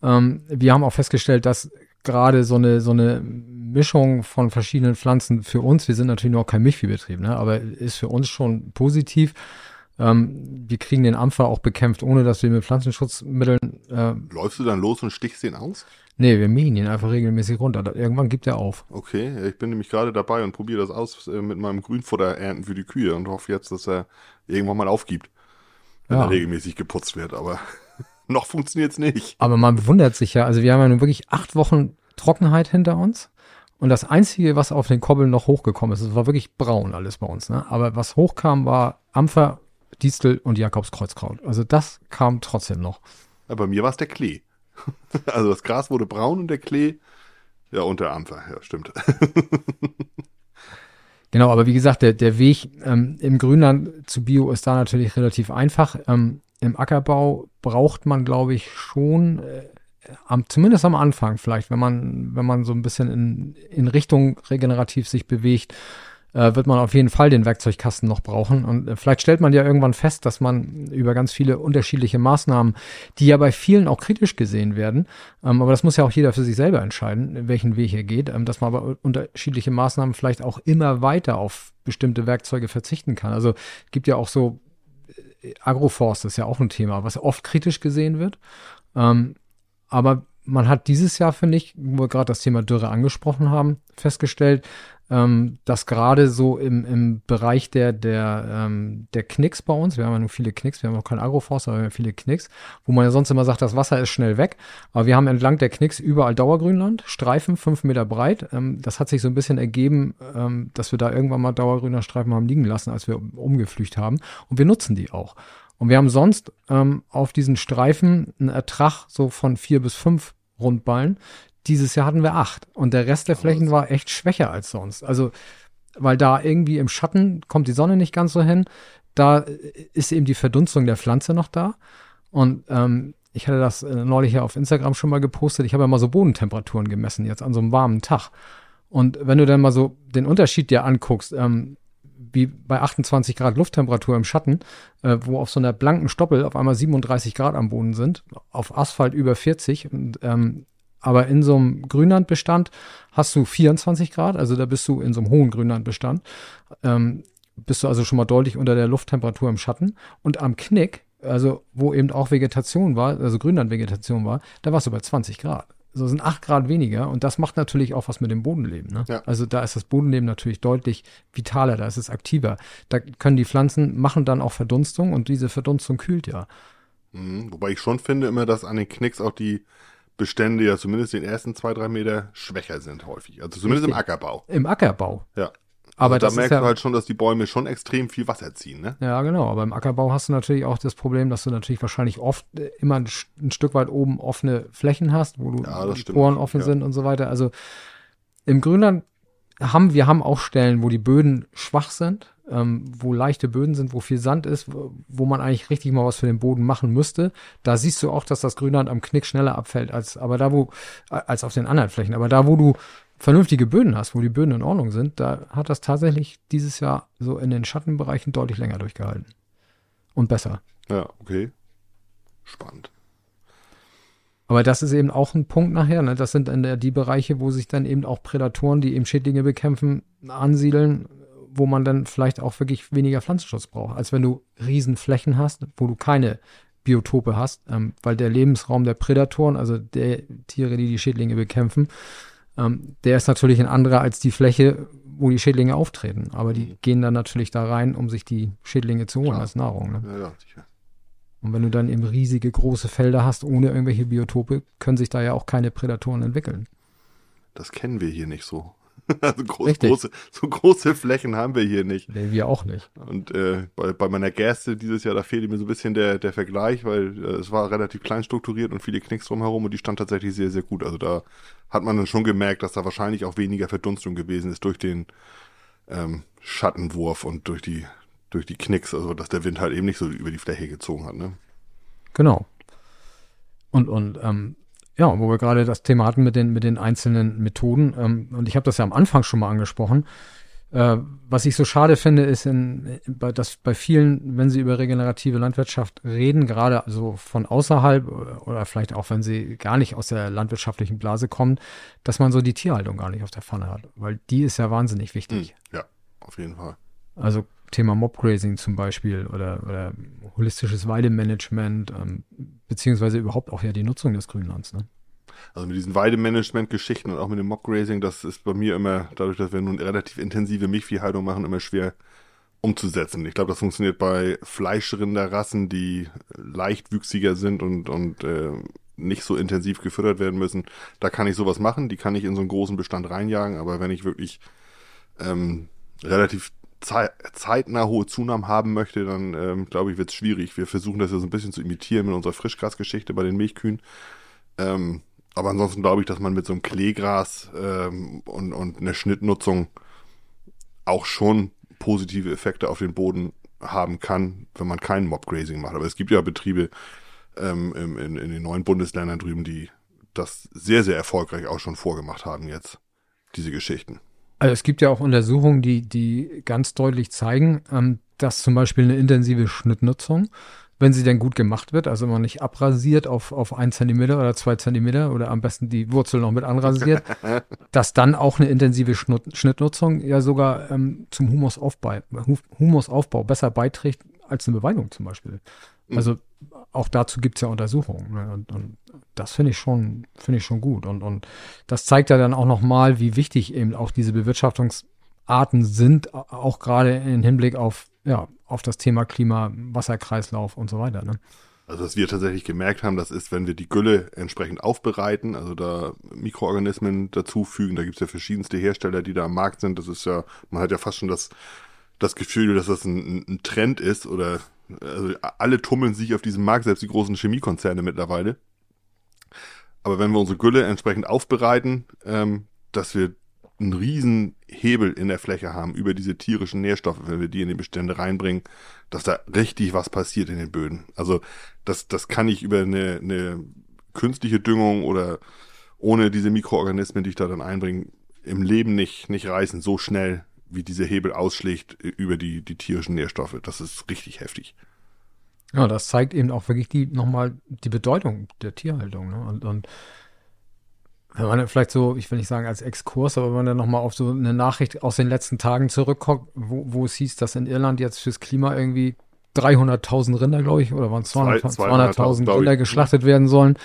Ähm, wir haben auch festgestellt, dass gerade so eine, so eine Mischung von verschiedenen Pflanzen für uns, wir sind natürlich noch kein Milchviehbetrieb, ne, aber ist für uns schon positiv ähm, wir kriegen den Ampfer auch bekämpft, ohne dass wir mit Pflanzenschutzmitteln. Äh, Läufst du dann los und stichst den aus? Nee, wir mähen ihn einfach regelmäßig runter. Irgendwann gibt er auf. Okay, ich bin nämlich gerade dabei und probiere das aus äh, mit meinem Grünfutter ernten für die Kühe und hoffe jetzt, dass er irgendwann mal aufgibt, wenn ja. er regelmäßig geputzt wird. Aber noch funktioniert es nicht. Aber man wundert sich ja, also wir haben ja nun wirklich acht Wochen Trockenheit hinter uns. Und das Einzige, was auf den Kobbeln noch hochgekommen ist, es war wirklich braun alles bei uns. Ne? Aber was hochkam, war Ampfer Distel und Jakobskreuzkraut. Also das kam trotzdem noch. Ja, bei mir war es der Klee. Also das Gras wurde braun und der Klee, ja, unter Ampfer, ja, stimmt. Genau, aber wie gesagt, der, der Weg ähm, im Grünland zu Bio ist da natürlich relativ einfach. Ähm, Im Ackerbau braucht man, glaube ich, schon, äh, am, zumindest am Anfang vielleicht, wenn man, wenn man so ein bisschen in, in Richtung regenerativ sich bewegt, äh, wird man auf jeden Fall den Werkzeugkasten noch brauchen. Und äh, vielleicht stellt man ja irgendwann fest, dass man über ganz viele unterschiedliche Maßnahmen, die ja bei vielen auch kritisch gesehen werden, ähm, aber das muss ja auch jeder für sich selber entscheiden, welchen Weg er geht, ähm, dass man aber unterschiedliche Maßnahmen vielleicht auch immer weiter auf bestimmte Werkzeuge verzichten kann. Also gibt ja auch so äh, Agroforst ist ja auch ein Thema, was oft kritisch gesehen wird. Ähm, aber man hat dieses Jahr, finde ich, wo wir gerade das Thema Dürre angesprochen haben, festgestellt, ähm, dass gerade so im, im Bereich der, der, ähm, der Knicks bei uns, wir haben ja nur viele Knicks, wir haben auch keinen Agroforst, aber wir haben viele Knicks, wo man ja sonst immer sagt, das Wasser ist schnell weg, aber wir haben entlang der Knicks überall Dauergrünland, Streifen, fünf Meter breit. Ähm, das hat sich so ein bisschen ergeben, ähm, dass wir da irgendwann mal Dauergrünlandstreifen haben liegen lassen, als wir umgeflücht haben und wir nutzen die auch. Und wir haben sonst ähm, auf diesen Streifen einen Ertrag so von vier bis fünf Rundballen, dieses Jahr hatten wir acht. Und der Rest der Flächen war echt schwächer als sonst. Also, weil da irgendwie im Schatten kommt die Sonne nicht ganz so hin. Da ist eben die Verdunstung der Pflanze noch da. Und ähm, ich hatte das äh, neulich ja auf Instagram schon mal gepostet. Ich habe ja mal so Bodentemperaturen gemessen, jetzt an so einem warmen Tag. Und wenn du dann mal so den Unterschied dir anguckst, ähm, wie bei 28 Grad Lufttemperatur im Schatten, äh, wo auf so einer blanken Stoppel auf einmal 37 Grad am Boden sind, auf Asphalt über 40 und ähm, aber in so einem Grünlandbestand hast du 24 Grad, also da bist du in so einem hohen Grünlandbestand, ähm, bist du also schon mal deutlich unter der Lufttemperatur im Schatten. Und am Knick, also wo eben auch Vegetation war, also Grünlandvegetation war, da warst du bei 20 Grad. So sind 8 Grad weniger und das macht natürlich auch was mit dem Bodenleben. Ne? Ja. Also da ist das Bodenleben natürlich deutlich vitaler, da ist es aktiver. Da können die Pflanzen machen dann auch Verdunstung und diese Verdunstung kühlt ja. Mhm, wobei ich schon finde immer, dass an den Knicks auch die Bestände ja zumindest den ersten zwei, drei Meter schwächer sind häufig. Also zumindest Richtig. im Ackerbau. Im Ackerbau. Ja. Aber also da merkst ja, du halt schon, dass die Bäume schon extrem viel Wasser ziehen, ne? Ja, genau. Aber im Ackerbau hast du natürlich auch das Problem, dass du natürlich wahrscheinlich oft äh, immer ein, ein Stück weit oben offene Flächen hast, wo du ja, die Poren offen ja. sind und so weiter. Also Im Grünland haben wir haben auch Stellen, wo die Böden schwach sind, ähm, wo leichte Böden sind, wo viel Sand ist, wo, wo man eigentlich richtig mal was für den Boden machen müsste. Da siehst du auch, dass das Grünland am Knick schneller abfällt als aber da wo als auf den anderen Flächen. Aber da wo du vernünftige Böden hast, wo die Böden in Ordnung sind, da hat das tatsächlich dieses Jahr so in den Schattenbereichen deutlich länger durchgehalten und besser. Ja, okay. Spannend. Aber das ist eben auch ein Punkt nachher. Ne? Das sind dann die Bereiche, wo sich dann eben auch Prädatoren, die eben Schädlinge bekämpfen, ansiedeln, wo man dann vielleicht auch wirklich weniger Pflanzenschutz braucht, als wenn du Riesenflächen hast, wo du keine Biotope hast, ähm, weil der Lebensraum der Prädatoren, also der Tiere, die die Schädlinge bekämpfen, ähm, der ist natürlich ein anderer als die Fläche, wo die Schädlinge auftreten. Aber die mhm. gehen dann natürlich da rein, um sich die Schädlinge zu holen Klar. als Nahrung. Ne? Ja, ja, sicher. Und wenn du dann eben riesige große Felder hast ohne irgendwelche Biotope, können sich da ja auch keine Prädatoren entwickeln. Das kennen wir hier nicht so. Also groß, große, so große Flächen haben wir hier nicht. Nee, wir auch nicht. Und äh, bei, bei meiner Gerste dieses Jahr, da fehlte mir so ein bisschen der, der Vergleich, weil äh, es war relativ klein strukturiert und viele Knicks drumherum und die stand tatsächlich sehr, sehr gut. Also da hat man dann schon gemerkt, dass da wahrscheinlich auch weniger Verdunstung gewesen ist durch den ähm, Schattenwurf und durch die, durch die Knicks, also dass der Wind halt eben nicht so über die Fläche gezogen hat, ne? Genau. Und, und ähm, ja, wo wir gerade das Thema hatten mit den, mit den einzelnen Methoden, ähm, und ich habe das ja am Anfang schon mal angesprochen, äh, was ich so schade finde, ist, in, bei, dass bei vielen, wenn sie über regenerative Landwirtschaft reden, gerade also von außerhalb oder vielleicht auch, wenn sie gar nicht aus der landwirtschaftlichen Blase kommen, dass man so die Tierhaltung gar nicht auf der Pfanne hat, weil die ist ja wahnsinnig wichtig. Hm, ja, auf jeden Fall. Also Thema Mobgrazing zum Beispiel oder, oder holistisches Weidemanagement, ähm, beziehungsweise überhaupt auch ja die Nutzung des Grünlands. Ne? Also mit diesen Weidemanagement-Geschichten und auch mit dem Mockgrazing, das ist bei mir immer, dadurch, dass wir nun relativ intensive Milchviehhaltung machen, immer schwer umzusetzen. Ich glaube, das funktioniert bei Fleischrinderrassen, die leichtwüchsiger sind und, und äh, nicht so intensiv gefüttert werden müssen. Da kann ich sowas machen, die kann ich in so einen großen Bestand reinjagen, aber wenn ich wirklich ähm, relativ zeitnah hohe Zunahmen haben möchte, dann ähm, glaube ich, wird es schwierig. Wir versuchen das ja so ein bisschen zu imitieren mit unserer Frischgrasgeschichte bei den Milchkühen. Ähm, aber ansonsten glaube ich, dass man mit so einem Kleegras ähm, und, und einer Schnittnutzung auch schon positive Effekte auf den Boden haben kann, wenn man keinen Mobgrazing macht. Aber es gibt ja Betriebe ähm, in, in den neuen Bundesländern drüben, die das sehr, sehr erfolgreich auch schon vorgemacht haben jetzt, diese Geschichten. Also es gibt ja auch Untersuchungen, die, die ganz deutlich zeigen, ähm, dass zum Beispiel eine intensive Schnittnutzung wenn sie denn gut gemacht wird, also man nicht abrasiert auf, auf ein Zentimeter oder zwei Zentimeter oder am besten die Wurzel noch mit anrasiert, dass dann auch eine intensive Schnittnutzung ja sogar ähm, zum Humusaufbau, Humusaufbau besser beiträgt als eine Beweidung zum Beispiel. Mhm. Also auch dazu gibt es ja Untersuchungen. Ne? Und, und das finde ich schon, finde ich schon gut. Und, und das zeigt ja dann auch nochmal, wie wichtig eben auch diese Bewirtschaftungsarten sind, auch gerade im Hinblick auf ja, auf das Thema Klima, Wasserkreislauf und so weiter. Ne? Also was wir tatsächlich gemerkt haben, das ist, wenn wir die Gülle entsprechend aufbereiten, also da Mikroorganismen dazufügen, da gibt es ja verschiedenste Hersteller, die da am Markt sind. Das ist ja, man hat ja fast schon das, das Gefühl, dass das ein, ein Trend ist oder also alle tummeln sich auf diesem Markt, selbst die großen Chemiekonzerne mittlerweile. Aber wenn wir unsere Gülle entsprechend aufbereiten, ähm, dass wir einen riesen Hebel in der Fläche haben über diese tierischen Nährstoffe, wenn wir die in die Bestände reinbringen, dass da richtig was passiert in den Böden. Also das, das kann ich über eine, eine künstliche Düngung oder ohne diese Mikroorganismen, die ich da dann einbringe, im Leben nicht, nicht reißen, so schnell, wie diese Hebel ausschlägt über die, die tierischen Nährstoffe. Das ist richtig heftig. Ja, das zeigt eben auch wirklich die, nochmal die Bedeutung der Tierhaltung. Ne? Und, und wenn man vielleicht so, ich will nicht sagen als Exkurs, aber wenn man dann nochmal auf so eine Nachricht aus den letzten Tagen zurückkommt, wo, wo es hieß, dass in Irland jetzt fürs Klima irgendwie 300.000 Rinder, glaube ich, oder waren es 200.000 200 Rinder geschlachtet werden sollen.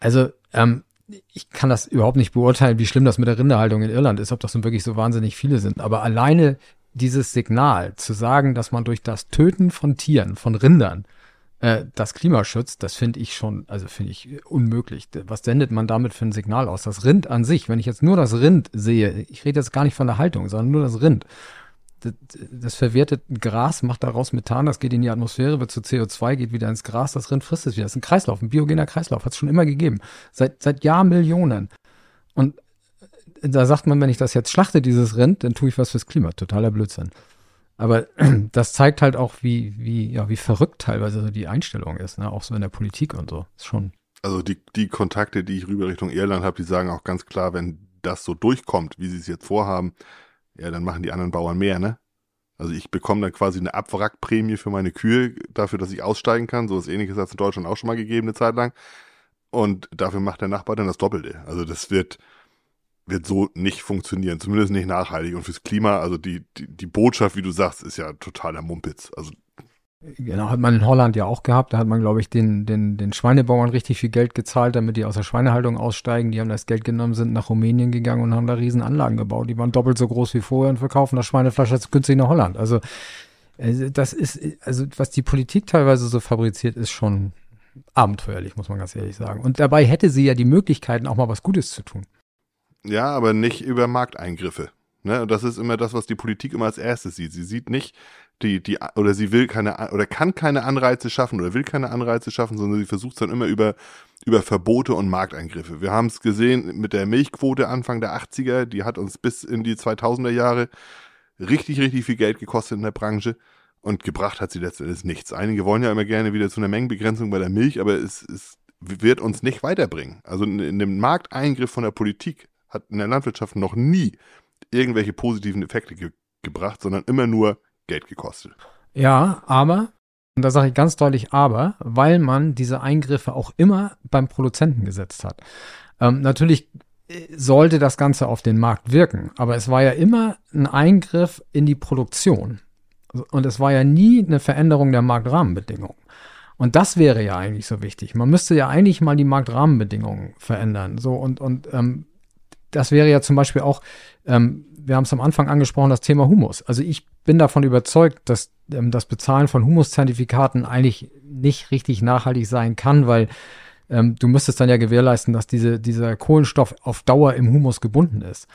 Also, ähm, ich kann das überhaupt nicht beurteilen, wie schlimm das mit der Rinderhaltung in Irland ist, ob das nun wirklich so wahnsinnig viele sind. Aber alleine dieses Signal zu sagen, dass man durch das Töten von Tieren, von Rindern, äh, das Klima schützt, das finde ich schon, also finde ich unmöglich. Was sendet man damit für ein Signal aus? Das Rind an sich, wenn ich jetzt nur das Rind sehe, ich rede jetzt gar nicht von der Haltung, sondern nur das Rind. Das, das verwertet Gras, macht daraus Methan, das geht in die Atmosphäre, wird zu CO2, geht wieder ins Gras, das Rind frisst es wieder. Das ist ein Kreislauf, ein biogener Kreislauf, hat es schon immer gegeben. Seit, seit Jahrmillionen. Und da sagt man, wenn ich das jetzt schlachte, dieses Rind, dann tue ich was fürs Klima. Totaler Blödsinn. Aber das zeigt halt auch, wie, wie, ja, wie verrückt teilweise so die Einstellung ist, ne? Auch so in der Politik und so. Ist schon. Also die, die Kontakte, die ich rüber Richtung Irland habe, die sagen auch ganz klar, wenn das so durchkommt, wie sie es jetzt vorhaben, ja, dann machen die anderen Bauern mehr, ne? Also ich bekomme dann quasi eine Abwrackprämie für meine Kühe dafür, dass ich aussteigen kann. So was ähnliches hat es in Deutschland auch schon mal gegeben, eine Zeit lang. Und dafür macht der Nachbar dann das Doppelte. Also das wird, wird so nicht funktionieren, zumindest nicht nachhaltig. Und fürs Klima, also die, die, die Botschaft, wie du sagst, ist ja totaler Mumpitz. Also Genau, hat man in Holland ja auch gehabt. Da hat man, glaube ich, den, den, den Schweinebauern richtig viel Geld gezahlt, damit die aus der Schweinehaltung aussteigen. Die haben das Geld genommen, sind nach Rumänien gegangen und haben da riesen Anlagen gebaut. Die waren doppelt so groß wie vorher und verkaufen das Schweinefleisch jetzt günstig nach Holland. Also, äh, das ist, also, was die Politik teilweise so fabriziert, ist schon abenteuerlich, muss man ganz ehrlich sagen. Und dabei hätte sie ja die Möglichkeiten, auch mal was Gutes zu tun. Ja, aber nicht über Markteingriffe. Ne? Und das ist immer das, was die Politik immer als erstes sieht. Sie sieht nicht, die, die, oder sie will keine, oder kann keine Anreize schaffen oder will keine Anreize schaffen, sondern sie versucht es dann immer über, über Verbote und Markteingriffe. Wir haben es gesehen mit der Milchquote Anfang der 80er, die hat uns bis in die 2000er Jahre richtig, richtig viel Geld gekostet in der Branche und gebracht hat sie letztendlich nichts. Einige wollen ja immer gerne wieder zu einer Mengenbegrenzung bei der Milch, aber es, es wird uns nicht weiterbringen. Also in, in dem Markteingriff von der Politik hat in der Landwirtschaft noch nie irgendwelche positiven Effekte ge gebracht, sondern immer nur Geld gekostet. Ja, aber, und da sage ich ganz deutlich aber, weil man diese Eingriffe auch immer beim Produzenten gesetzt hat. Ähm, natürlich äh, sollte das Ganze auf den Markt wirken, aber es war ja immer ein Eingriff in die Produktion. Und es war ja nie eine Veränderung der Marktrahmenbedingungen. Und das wäre ja eigentlich so wichtig. Man müsste ja eigentlich mal die Marktrahmenbedingungen verändern. So und, und ähm, das wäre ja zum Beispiel auch, ähm, wir haben es am Anfang angesprochen, das Thema Humus. Also ich bin davon überzeugt, dass ähm, das Bezahlen von Humuszertifikaten eigentlich nicht richtig nachhaltig sein kann, weil ähm, du müsstest dann ja gewährleisten, dass diese, dieser Kohlenstoff auf Dauer im Humus gebunden ist.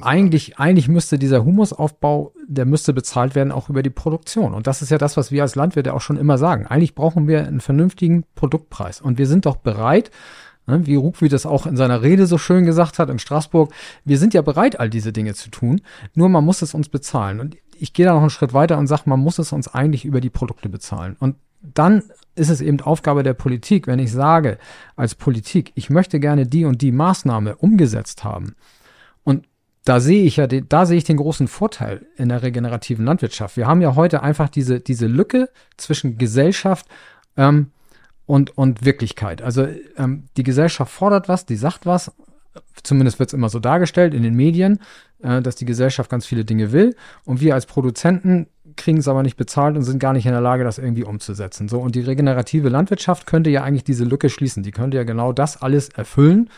Eigentlich, eigentlich müsste dieser Humusaufbau, der müsste bezahlt werden auch über die Produktion. Und das ist ja das, was wir als Landwirte auch schon immer sagen. Eigentlich brauchen wir einen vernünftigen Produktpreis. Und wir sind doch bereit, wie Ruckwi das auch in seiner Rede so schön gesagt hat in Straßburg, wir sind ja bereit, all diese Dinge zu tun, nur man muss es uns bezahlen. Und ich gehe da noch einen Schritt weiter und sage, man muss es uns eigentlich über die Produkte bezahlen. Und dann ist es eben Aufgabe der Politik, wenn ich sage, als Politik, ich möchte gerne die und die Maßnahme umgesetzt haben. Und da sehe ich ja, da sehe ich den großen Vorteil in der regenerativen Landwirtschaft. Wir haben ja heute einfach diese, diese Lücke zwischen Gesellschaft ähm, und, und Wirklichkeit. Also ähm, die Gesellschaft fordert was, die sagt was, zumindest wird es immer so dargestellt in den Medien, äh, dass die Gesellschaft ganz viele Dinge will und wir als Produzenten kriegen es aber nicht bezahlt und sind gar nicht in der Lage, das irgendwie umzusetzen. So, und die regenerative Landwirtschaft könnte ja eigentlich diese Lücke schließen. Die könnte ja genau das alles erfüllen.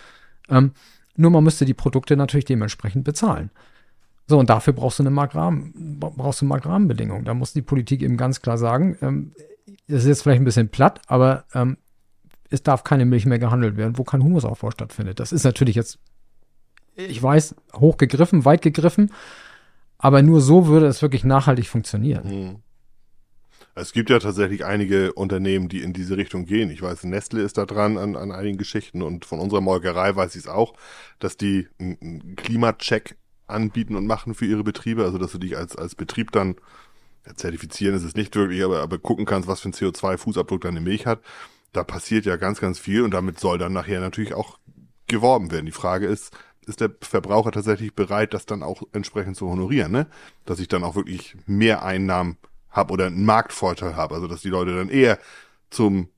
Ähm, nur man müsste die Produkte natürlich dementsprechend bezahlen. So, und dafür brauchst du eine Marktrahmen, brauchst du Marktrahmenbedingungen. Da muss die Politik eben ganz klar sagen, ähm, das ist jetzt vielleicht ein bisschen platt, aber ähm, es darf keine Milch mehr gehandelt werden, wo kein Humusaufbau stattfindet. Das ist natürlich jetzt, ich weiß, hochgegriffen, weit gegriffen, aber nur so würde es wirklich nachhaltig funktionieren. Hm. Es gibt ja tatsächlich einige Unternehmen, die in diese Richtung gehen. Ich weiß, Nestle ist da dran an, an einigen Geschichten und von unserer Molkerei weiß ich es auch, dass die einen Klimacheck anbieten und machen für ihre Betriebe, also dass du dich als, als Betrieb dann ja, zertifizieren ist es nicht wirklich, aber, aber gucken kannst, was für ein CO2-Fußabdruck deine Milch hat. Da passiert ja ganz, ganz viel und damit soll dann nachher natürlich auch geworben werden. Die Frage ist, ist der Verbraucher tatsächlich bereit, das dann auch entsprechend zu honorieren, ne? Dass ich dann auch wirklich mehr Einnahmen habe oder einen Marktvorteil habe. Also dass die Leute dann eher zum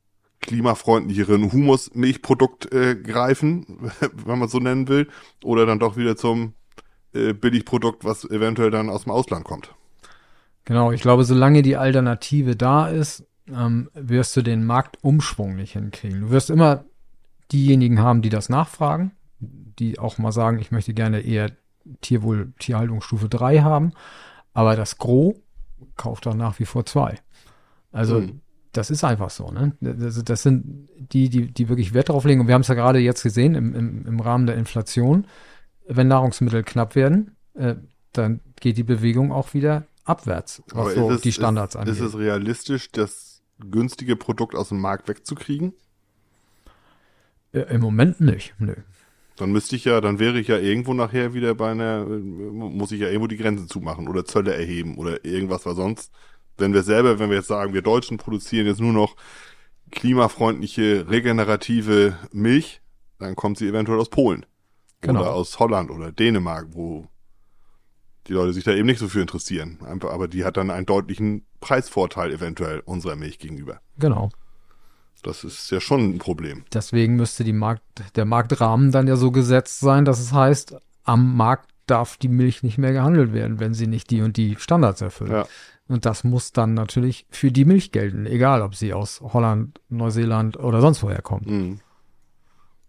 klimafreundlicheren Humus-Milchprodukt äh, greifen, wenn man so nennen will, oder dann doch wieder zum äh, Billigprodukt, was eventuell dann aus dem Ausland kommt. Genau, ich glaube, solange die Alternative da ist, ähm, wirst du den Marktumschwung nicht hinkriegen. Du wirst immer diejenigen haben, die das nachfragen, die auch mal sagen, ich möchte gerne eher Tierwohl, Tierhaltungsstufe 3 haben, aber das Gros kauft dann nach wie vor zwei. Also mhm. das ist einfach so, ne? Das, das, sind die, die, die wirklich Wert drauf legen. Und wir haben es ja gerade jetzt gesehen im, im, im Rahmen der Inflation. Wenn Nahrungsmittel knapp werden, äh, dann geht die Bewegung auch wieder abwärts, was Aber so es, die Standards ist, angeht. Ist es realistisch, das günstige Produkt aus dem Markt wegzukriegen? Äh, Im Moment nicht, nö. Dann müsste ich ja, dann wäre ich ja irgendwo nachher wieder bei einer, muss ich ja irgendwo die Grenzen zumachen oder Zölle erheben oder irgendwas, weil sonst, wenn wir selber, wenn wir jetzt sagen, wir Deutschen produzieren jetzt nur noch klimafreundliche, regenerative Milch, dann kommt sie eventuell aus Polen. Genau. Oder aus Holland oder Dänemark, wo die Leute sich da eben nicht so für interessieren. Aber die hat dann einen deutlichen Preisvorteil eventuell unserer Milch gegenüber. Genau. Das ist ja schon ein Problem. Deswegen müsste die Markt, der Marktrahmen dann ja so gesetzt sein, dass es heißt, am Markt darf die Milch nicht mehr gehandelt werden, wenn sie nicht die und die Standards erfüllt. Ja. Und das muss dann natürlich für die Milch gelten, egal ob sie aus Holland, Neuseeland oder sonst woher kommt. Mhm.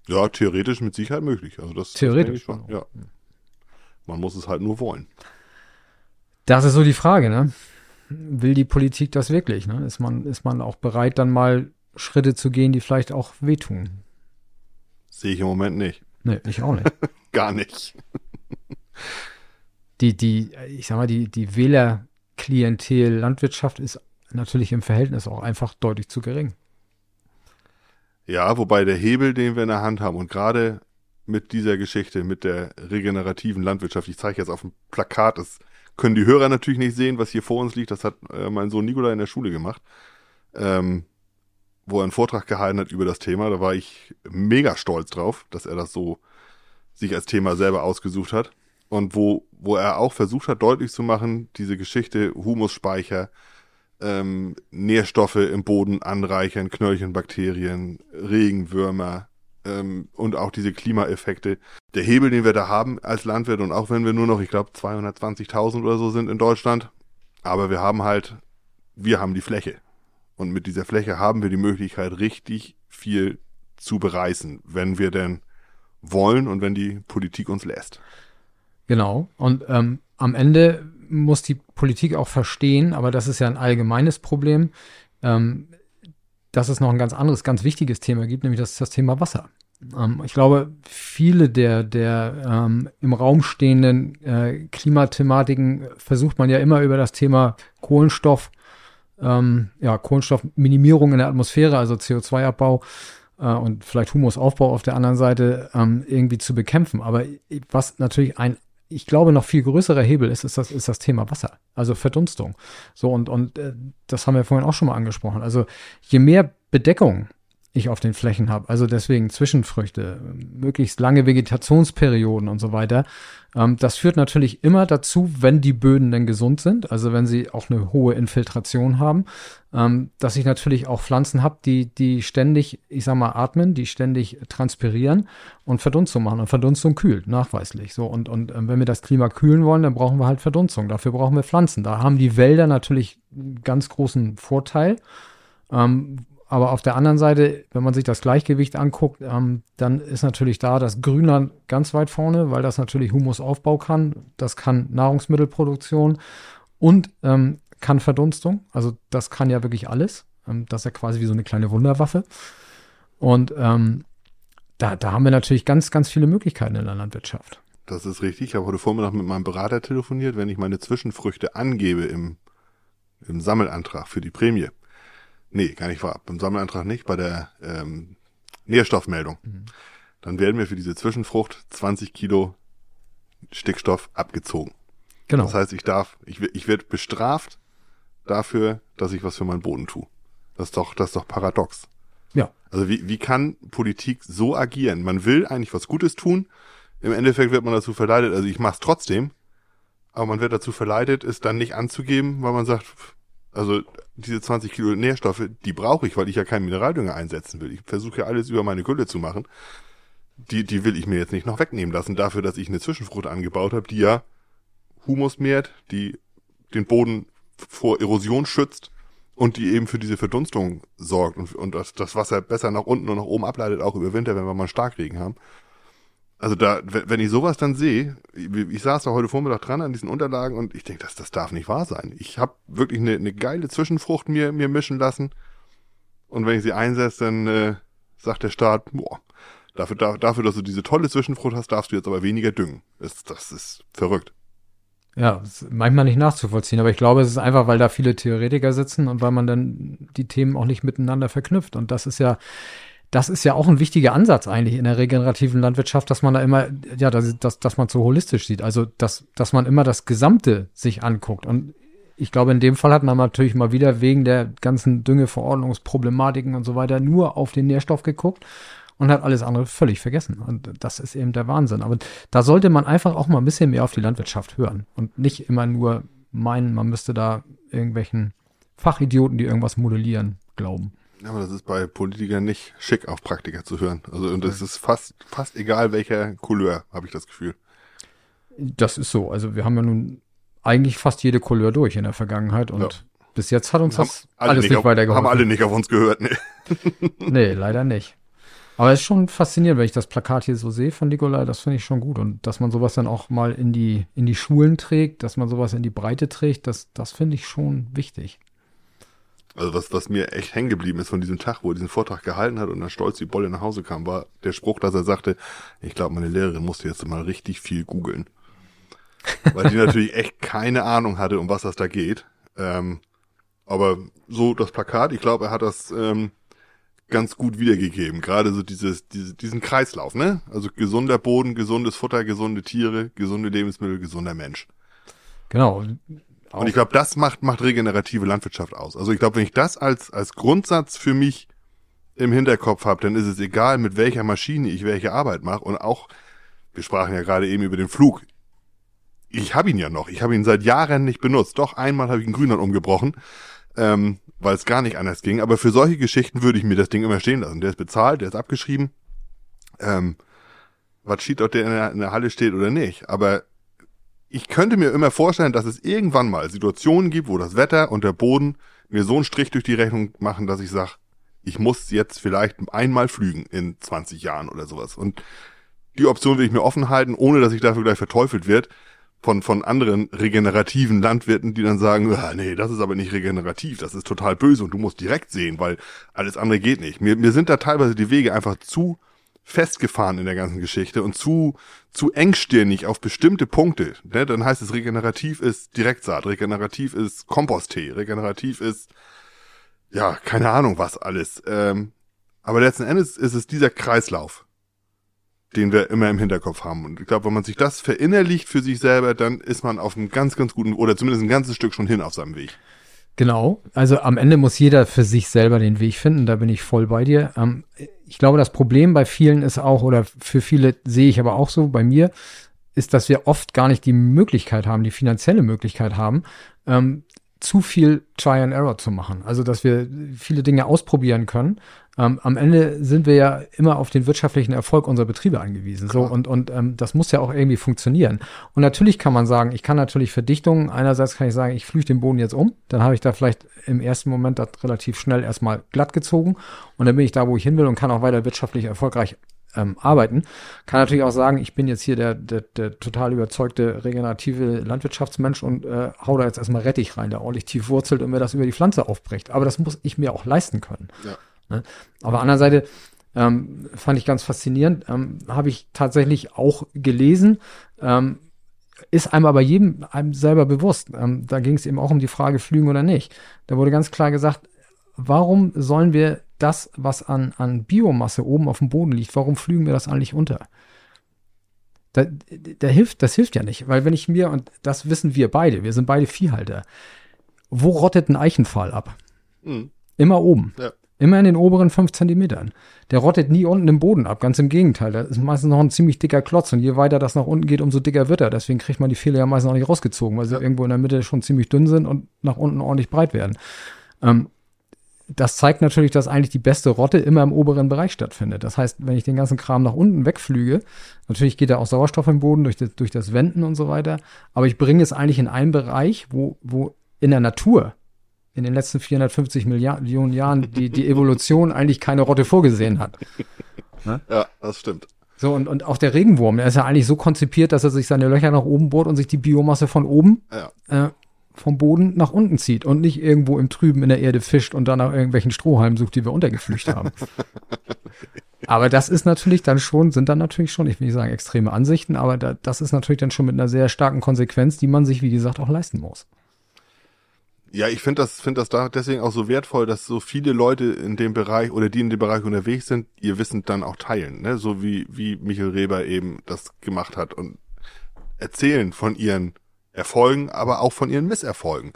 Ja, theoretisch mit Sicherheit möglich. Also das theoretisch das schon. Ja. Man muss es halt nur wollen. Das ist so die Frage, ne? Will die Politik das wirklich? Ne? Ist man ist man auch bereit, dann mal Schritte zu gehen, die vielleicht auch wehtun. Sehe ich im Moment nicht. Nee, ich auch nicht. Gar nicht. die, die, ich sag mal, die, die Wählerklientel Landwirtschaft ist natürlich im Verhältnis auch einfach deutlich zu gering. Ja, wobei der Hebel, den wir in der Hand haben und gerade mit dieser Geschichte, mit der regenerativen Landwirtschaft, ich zeige jetzt auf dem Plakat, das können die Hörer natürlich nicht sehen, was hier vor uns liegt, das hat äh, mein Sohn Nikola in der Schule gemacht. Ähm, wo er einen Vortrag gehalten hat über das Thema. Da war ich mega stolz drauf, dass er das so sich als Thema selber ausgesucht hat. Und wo, wo er auch versucht hat, deutlich zu machen, diese Geschichte Humusspeicher, ähm, Nährstoffe im Boden anreichern, Knöllchenbakterien, Regenwürmer ähm, und auch diese Klimaeffekte. Der Hebel, den wir da haben als Landwirt und auch wenn wir nur noch, ich glaube, 220.000 oder so sind in Deutschland, aber wir haben halt, wir haben die Fläche. Und mit dieser Fläche haben wir die Möglichkeit, richtig viel zu bereißen, wenn wir denn wollen und wenn die Politik uns lässt. Genau. Und ähm, am Ende muss die Politik auch verstehen, aber das ist ja ein allgemeines Problem, ähm, dass es noch ein ganz anderes, ganz wichtiges Thema gibt, nämlich das, das Thema Wasser. Ähm, ich glaube, viele der, der ähm, im Raum stehenden äh, Klimathematiken versucht man ja immer über das Thema Kohlenstoff ähm, ja, Kohlenstoffminimierung in der Atmosphäre, also CO2-Abbau äh, und vielleicht Humusaufbau auf der anderen Seite ähm, irgendwie zu bekämpfen. Aber was natürlich ein ich glaube, noch viel größerer Hebel ist, ist das, ist das Thema Wasser, also Verdunstung. So, und, und äh, das haben wir vorhin auch schon mal angesprochen. Also je mehr Bedeckung ich auf den Flächen habe. Also deswegen Zwischenfrüchte, möglichst lange Vegetationsperioden und so weiter. Ähm, das führt natürlich immer dazu, wenn die Böden denn gesund sind, also wenn sie auch eine hohe Infiltration haben, ähm, dass ich natürlich auch Pflanzen habe, die, die ständig, ich sag mal, atmen, die ständig transpirieren und Verdunstung machen. Und Verdunstung kühlt, nachweislich. So, und, und ähm, wenn wir das Klima kühlen wollen, dann brauchen wir halt Verdunstung. Dafür brauchen wir Pflanzen. Da haben die Wälder natürlich einen ganz großen Vorteil. Ähm, aber auf der anderen Seite, wenn man sich das Gleichgewicht anguckt, ähm, dann ist natürlich da das Grünland ganz weit vorne, weil das natürlich Humusaufbau kann. Das kann Nahrungsmittelproduktion und ähm, kann Verdunstung. Also das kann ja wirklich alles. Ähm, das ist ja quasi wie so eine kleine Wunderwaffe. Und ähm, da, da haben wir natürlich ganz, ganz viele Möglichkeiten in der Landwirtschaft. Das ist richtig. Ich habe heute Vormittag mit meinem Berater telefoniert, wenn ich meine Zwischenfrüchte angebe im, im Sammelantrag für die Prämie Nee, gar nicht wahr. Beim Sammelantrag nicht, bei der ähm, Nährstoffmeldung. Mhm. Dann werden mir für diese Zwischenfrucht 20 Kilo Stickstoff abgezogen. Genau. Das heißt, ich darf, ich, ich werde bestraft dafür, dass ich was für meinen Boden tue. Das ist doch, das ist doch paradox. Ja. Also wie, wie kann Politik so agieren? Man will eigentlich was Gutes tun. Im Endeffekt wird man dazu verleitet, also ich mache es trotzdem, aber man wird dazu verleitet, es dann nicht anzugeben, weil man sagt, also diese 20 Kilo Nährstoffe, die brauche ich, weil ich ja keinen Mineraldünger einsetzen will. Ich versuche ja alles über meine Gülle zu machen. Die, die will ich mir jetzt nicht noch wegnehmen lassen, dafür, dass ich eine Zwischenfrucht angebaut habe, die ja Humus mehrt, die den Boden vor Erosion schützt und die eben für diese Verdunstung sorgt und, und das, das Wasser besser nach unten und nach oben ableitet, auch über Winter, wenn wir mal Starkregen haben. Also da, wenn ich sowas dann sehe, ich saß da heute Vormittag dran an diesen Unterlagen und ich denke, das, das darf nicht wahr sein. Ich habe wirklich eine, eine geile Zwischenfrucht mir, mir mischen lassen und wenn ich sie einsetze, dann äh, sagt der Staat, boah, dafür, da, dafür, dass du diese tolle Zwischenfrucht hast, darfst du jetzt aber weniger düngen. Das, das ist verrückt. Ja, ist manchmal nicht nachzuvollziehen, aber ich glaube, es ist einfach, weil da viele Theoretiker sitzen und weil man dann die Themen auch nicht miteinander verknüpft. Und das ist ja das ist ja auch ein wichtiger Ansatz eigentlich in der regenerativen Landwirtschaft, dass man da immer, ja, dass, dass, dass man so holistisch sieht. Also, dass, dass man immer das Gesamte sich anguckt. Und ich glaube, in dem Fall hat man natürlich mal wieder wegen der ganzen Düngeverordnungsproblematiken und so weiter nur auf den Nährstoff geguckt und hat alles andere völlig vergessen. Und das ist eben der Wahnsinn. Aber da sollte man einfach auch mal ein bisschen mehr auf die Landwirtschaft hören und nicht immer nur meinen, man müsste da irgendwelchen Fachidioten, die irgendwas modellieren, glauben. Ja, aber das ist bei Politikern nicht schick, auf Praktiker zu hören. Also, und es ist fast, fast egal welcher Couleur, habe ich das Gefühl. Das ist so. Also, wir haben ja nun eigentlich fast jede Couleur durch in der Vergangenheit und ja. bis jetzt hat uns haben das alles nicht, auf, weitergeholfen. Haben alle nicht auf uns gehört, ne? nee, leider nicht. Aber es ist schon faszinierend, wenn ich das Plakat hier so sehe von Nikolai, das finde ich schon gut. Und dass man sowas dann auch mal in die, in die Schulen trägt, dass man sowas in die Breite trägt, das, das finde ich schon wichtig. Also was, was mir echt hängen geblieben ist von diesem Tag, wo er diesen Vortrag gehalten hat und dann stolz wie Bolle nach Hause kam, war der Spruch, dass er sagte, ich glaube, meine Lehrerin musste jetzt mal richtig viel googeln. Weil die natürlich echt keine Ahnung hatte, um was das da geht. Ähm, aber so das Plakat, ich glaube, er hat das ähm, ganz gut wiedergegeben. Gerade so dieses, diese, diesen Kreislauf, ne? Also gesunder Boden, gesundes Futter, gesunde Tiere, gesunde Lebensmittel, gesunder Mensch. Genau. Und ich glaube, das macht, macht regenerative Landwirtschaft aus. Also ich glaube, wenn ich das als, als Grundsatz für mich im Hinterkopf habe, dann ist es egal, mit welcher Maschine ich welche Arbeit mache. Und auch, wir sprachen ja gerade eben über den Flug. Ich habe ihn ja noch. Ich habe ihn seit Jahren nicht benutzt. Doch einmal habe ich einen Grünern umgebrochen, ähm, weil es gar nicht anders ging. Aber für solche Geschichten würde ich mir das Ding immer stehen lassen. Der ist bezahlt, der ist abgeschrieben. Ähm, was steht, ob der in der, in der Halle steht oder nicht. Aber ich könnte mir immer vorstellen, dass es irgendwann mal Situationen gibt, wo das Wetter und der Boden mir so einen Strich durch die Rechnung machen, dass ich sage, ich muss jetzt vielleicht einmal flügen in 20 Jahren oder sowas. Und die Option will ich mir offen halten, ohne dass ich dafür gleich verteufelt wird von, von anderen regenerativen Landwirten, die dann sagen, ah, nee, das ist aber nicht regenerativ, das ist total böse und du musst direkt sehen, weil alles andere geht nicht. Mir, mir sind da teilweise die Wege einfach zu festgefahren in der ganzen Geschichte und zu, zu engstirnig auf bestimmte Punkte. Ne? Dann heißt es, regenerativ ist Direktsaat, regenerativ ist Komposttee, regenerativ ist, ja, keine Ahnung was alles. Ähm, aber letzten Endes ist es dieser Kreislauf, den wir immer im Hinterkopf haben. Und ich glaube, wenn man sich das verinnerlicht für sich selber, dann ist man auf einem ganz, ganz guten, oder zumindest ein ganzes Stück schon hin auf seinem Weg. Genau. Also am Ende muss jeder für sich selber den Weg finden. Da bin ich voll bei dir. Ähm, ich glaube, das Problem bei vielen ist auch, oder für viele sehe ich aber auch so, bei mir, ist, dass wir oft gar nicht die Möglichkeit haben, die finanzielle Möglichkeit haben, ähm, zu viel Try and Error zu machen. Also, dass wir viele Dinge ausprobieren können. Ähm, am Ende sind wir ja immer auf den wirtschaftlichen Erfolg unserer Betriebe angewiesen. So und und ähm, das muss ja auch irgendwie funktionieren. Und natürlich kann man sagen, ich kann natürlich Verdichtungen. Einerseits kann ich sagen, ich flüchte den Boden jetzt um. Dann habe ich da vielleicht im ersten Moment das relativ schnell erstmal glatt gezogen und dann bin ich da, wo ich hin will und kann auch weiter wirtschaftlich erfolgreich ähm, arbeiten. Kann natürlich auch sagen, ich bin jetzt hier der, der, der total überzeugte regenerative Landwirtschaftsmensch und äh, hau da jetzt erstmal Rettich rein, der ordentlich tief wurzelt und mir das über die Pflanze aufbricht. Aber das muss ich mir auch leisten können. Ja. Ne? Aber andererseits ähm, fand ich ganz faszinierend, ähm, habe ich tatsächlich auch gelesen, ähm, ist einem aber jedem einem selber bewusst. Ähm, da ging es eben auch um die Frage, flügen oder nicht. Da wurde ganz klar gesagt, warum sollen wir das, was an, an Biomasse oben auf dem Boden liegt, warum flügen wir das eigentlich unter? Da, da hilft, das hilft ja nicht, weil wenn ich mir, und das wissen wir beide, wir sind beide Viehhalter, wo rottet ein Eichenpfahl ab? Mhm. Immer oben. Ja. Immer in den oberen fünf Zentimetern. Der rottet nie unten im Boden ab, ganz im Gegenteil. Da ist meistens noch ein ziemlich dicker Klotz und je weiter das nach unten geht, umso dicker wird er. Deswegen kriegt man die Fehler ja meistens auch nicht rausgezogen, weil sie ja. irgendwo in der Mitte schon ziemlich dünn sind und nach unten ordentlich breit werden. Ähm, das zeigt natürlich, dass eigentlich die beste Rotte immer im oberen Bereich stattfindet. Das heißt, wenn ich den ganzen Kram nach unten wegflüge, natürlich geht da auch Sauerstoff im Boden durch das, durch das Wenden und so weiter, aber ich bringe es eigentlich in einen Bereich, wo, wo in der Natur in den letzten 450 Millionen Jahren die, die Evolution eigentlich keine Rotte vorgesehen hat. Ne? Ja, das stimmt. So, und, und auch der Regenwurm, der ist ja eigentlich so konzipiert, dass er sich seine Löcher nach oben bohrt und sich die Biomasse von oben ja. äh, vom Boden nach unten zieht und nicht irgendwo im Trüben in der Erde fischt und dann nach irgendwelchen Strohhalmen sucht, die wir untergeflücht haben. aber das ist natürlich dann schon, sind dann natürlich schon, ich will nicht sagen extreme Ansichten, aber da, das ist natürlich dann schon mit einer sehr starken Konsequenz, die man sich, wie gesagt, auch leisten muss. Ja, ich finde das, finde das da deswegen auch so wertvoll, dass so viele Leute in dem Bereich oder die in dem Bereich unterwegs sind, ihr Wissen dann auch teilen, ne? So wie, wie Michael Reber eben das gemacht hat und erzählen von ihren Erfolgen, aber auch von ihren Misserfolgen.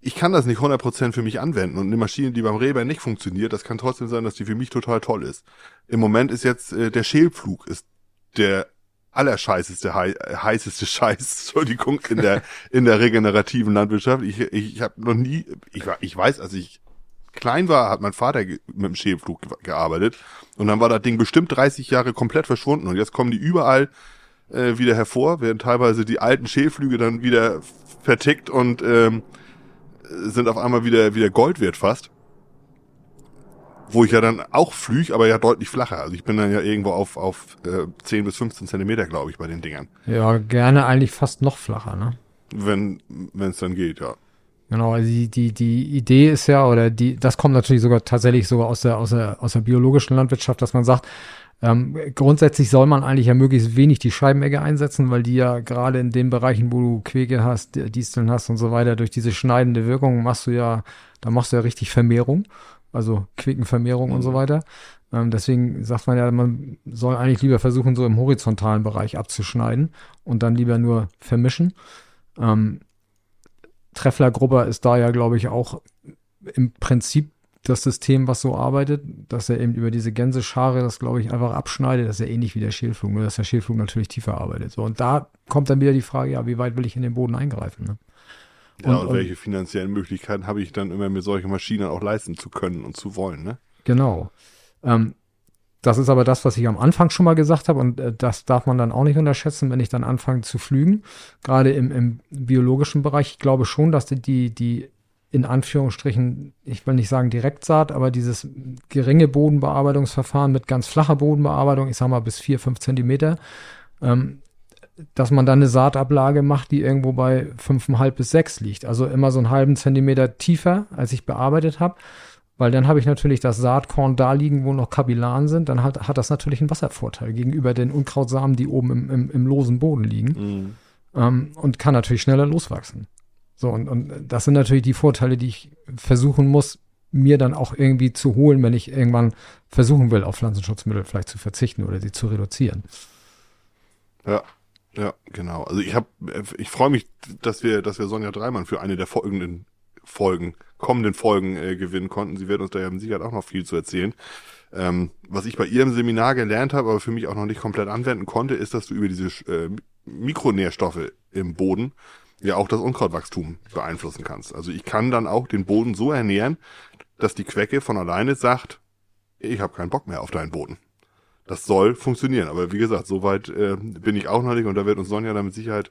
Ich kann das nicht 100% für mich anwenden und eine Maschine, die beim Reber nicht funktioniert, das kann trotzdem sein, dass die für mich total toll ist. Im Moment ist jetzt äh, der Schälpflug ist der allerscheißeste, hei heißeste Scheiß, Entschuldigung, in der, in der regenerativen Landwirtschaft. Ich, ich, ich habe noch nie, ich, war, ich weiß, als ich klein war, hat mein Vater mit dem Schälpflug gearbeitet und dann war das Ding bestimmt 30 Jahre komplett verschwunden und jetzt kommen die überall äh, wieder hervor, werden teilweise die alten Schälflüge dann wieder vertickt und ähm, sind auf einmal wieder, wieder Gold wert fast wo ich ja dann auch flüge, aber ja deutlich flacher. Also ich bin dann ja irgendwo auf, auf äh, 10 bis 15 Zentimeter, glaube ich, bei den Dingern. Ja, gerne eigentlich fast noch flacher, ne? Wenn wenn es dann geht, ja. Genau, also die, die, die Idee ist ja, oder die, das kommt natürlich sogar tatsächlich sogar aus der, aus der, aus der biologischen Landwirtschaft, dass man sagt, ähm, grundsätzlich soll man eigentlich ja möglichst wenig die Scheibenegge einsetzen, weil die ja gerade in den Bereichen, wo du Queke hast, Disteln hast und so weiter, durch diese schneidende Wirkung machst du ja, da machst du ja richtig Vermehrung also Quickenvermehrung mhm. und so mhm. weiter. Ähm, deswegen sagt man ja, man soll eigentlich lieber versuchen, so im horizontalen Bereich abzuschneiden und dann lieber nur vermischen. Ähm, Treffler Grubber ist da ja, glaube ich, auch im Prinzip das System, was so arbeitet, dass er eben über diese Gänseschare das, glaube ich, einfach abschneidet. Das ist ja ähnlich wie der Schälflug, nur dass der Schälflug natürlich tiefer arbeitet. So, und da kommt dann wieder die Frage, ja, wie weit will ich in den Boden eingreifen? Ne? Ja, und, und welche finanziellen Möglichkeiten habe ich dann immer, mir solche Maschinen auch leisten zu können und zu wollen, ne? Genau. Ähm, das ist aber das, was ich am Anfang schon mal gesagt habe und äh, das darf man dann auch nicht unterschätzen, wenn ich dann anfange zu flügen. Gerade im, im biologischen Bereich, ich glaube schon, dass die, die, die in Anführungsstrichen, ich will nicht sagen Direktsaat, aber dieses geringe Bodenbearbeitungsverfahren mit ganz flacher Bodenbearbeitung, ich sag mal bis vier, fünf Zentimeter, ähm, dass man dann eine Saatablage macht, die irgendwo bei fünfeinhalb bis sechs liegt. Also immer so einen halben Zentimeter tiefer, als ich bearbeitet habe. Weil dann habe ich natürlich das Saatkorn da liegen, wo noch Kapillaren sind. Dann hat, hat das natürlich einen Wasservorteil gegenüber den Unkrautsamen, die oben im, im, im losen Boden liegen. Mhm. Ähm, und kann natürlich schneller loswachsen. So, und, und das sind natürlich die Vorteile, die ich versuchen muss, mir dann auch irgendwie zu holen, wenn ich irgendwann versuchen will, auf Pflanzenschutzmittel vielleicht zu verzichten oder sie zu reduzieren. Ja, ja, genau. Also ich habe, ich freue mich, dass wir, dass wir Sonja Dreimann für eine der folgenden Folgen, kommenden Folgen äh, gewinnen konnten. Sie wird uns da ja Sicherheit auch noch viel zu erzählen. Ähm, was ich bei ihrem Seminar gelernt habe, aber für mich auch noch nicht komplett anwenden konnte, ist, dass du über diese äh, Mikronährstoffe im Boden ja auch das Unkrautwachstum beeinflussen kannst. Also ich kann dann auch den Boden so ernähren, dass die Quecke von alleine sagt, ich habe keinen Bock mehr auf deinen Boden das soll funktionieren. Aber wie gesagt, soweit äh, bin ich auch noch nicht und da wird uns Sonja dann mit Sicherheit,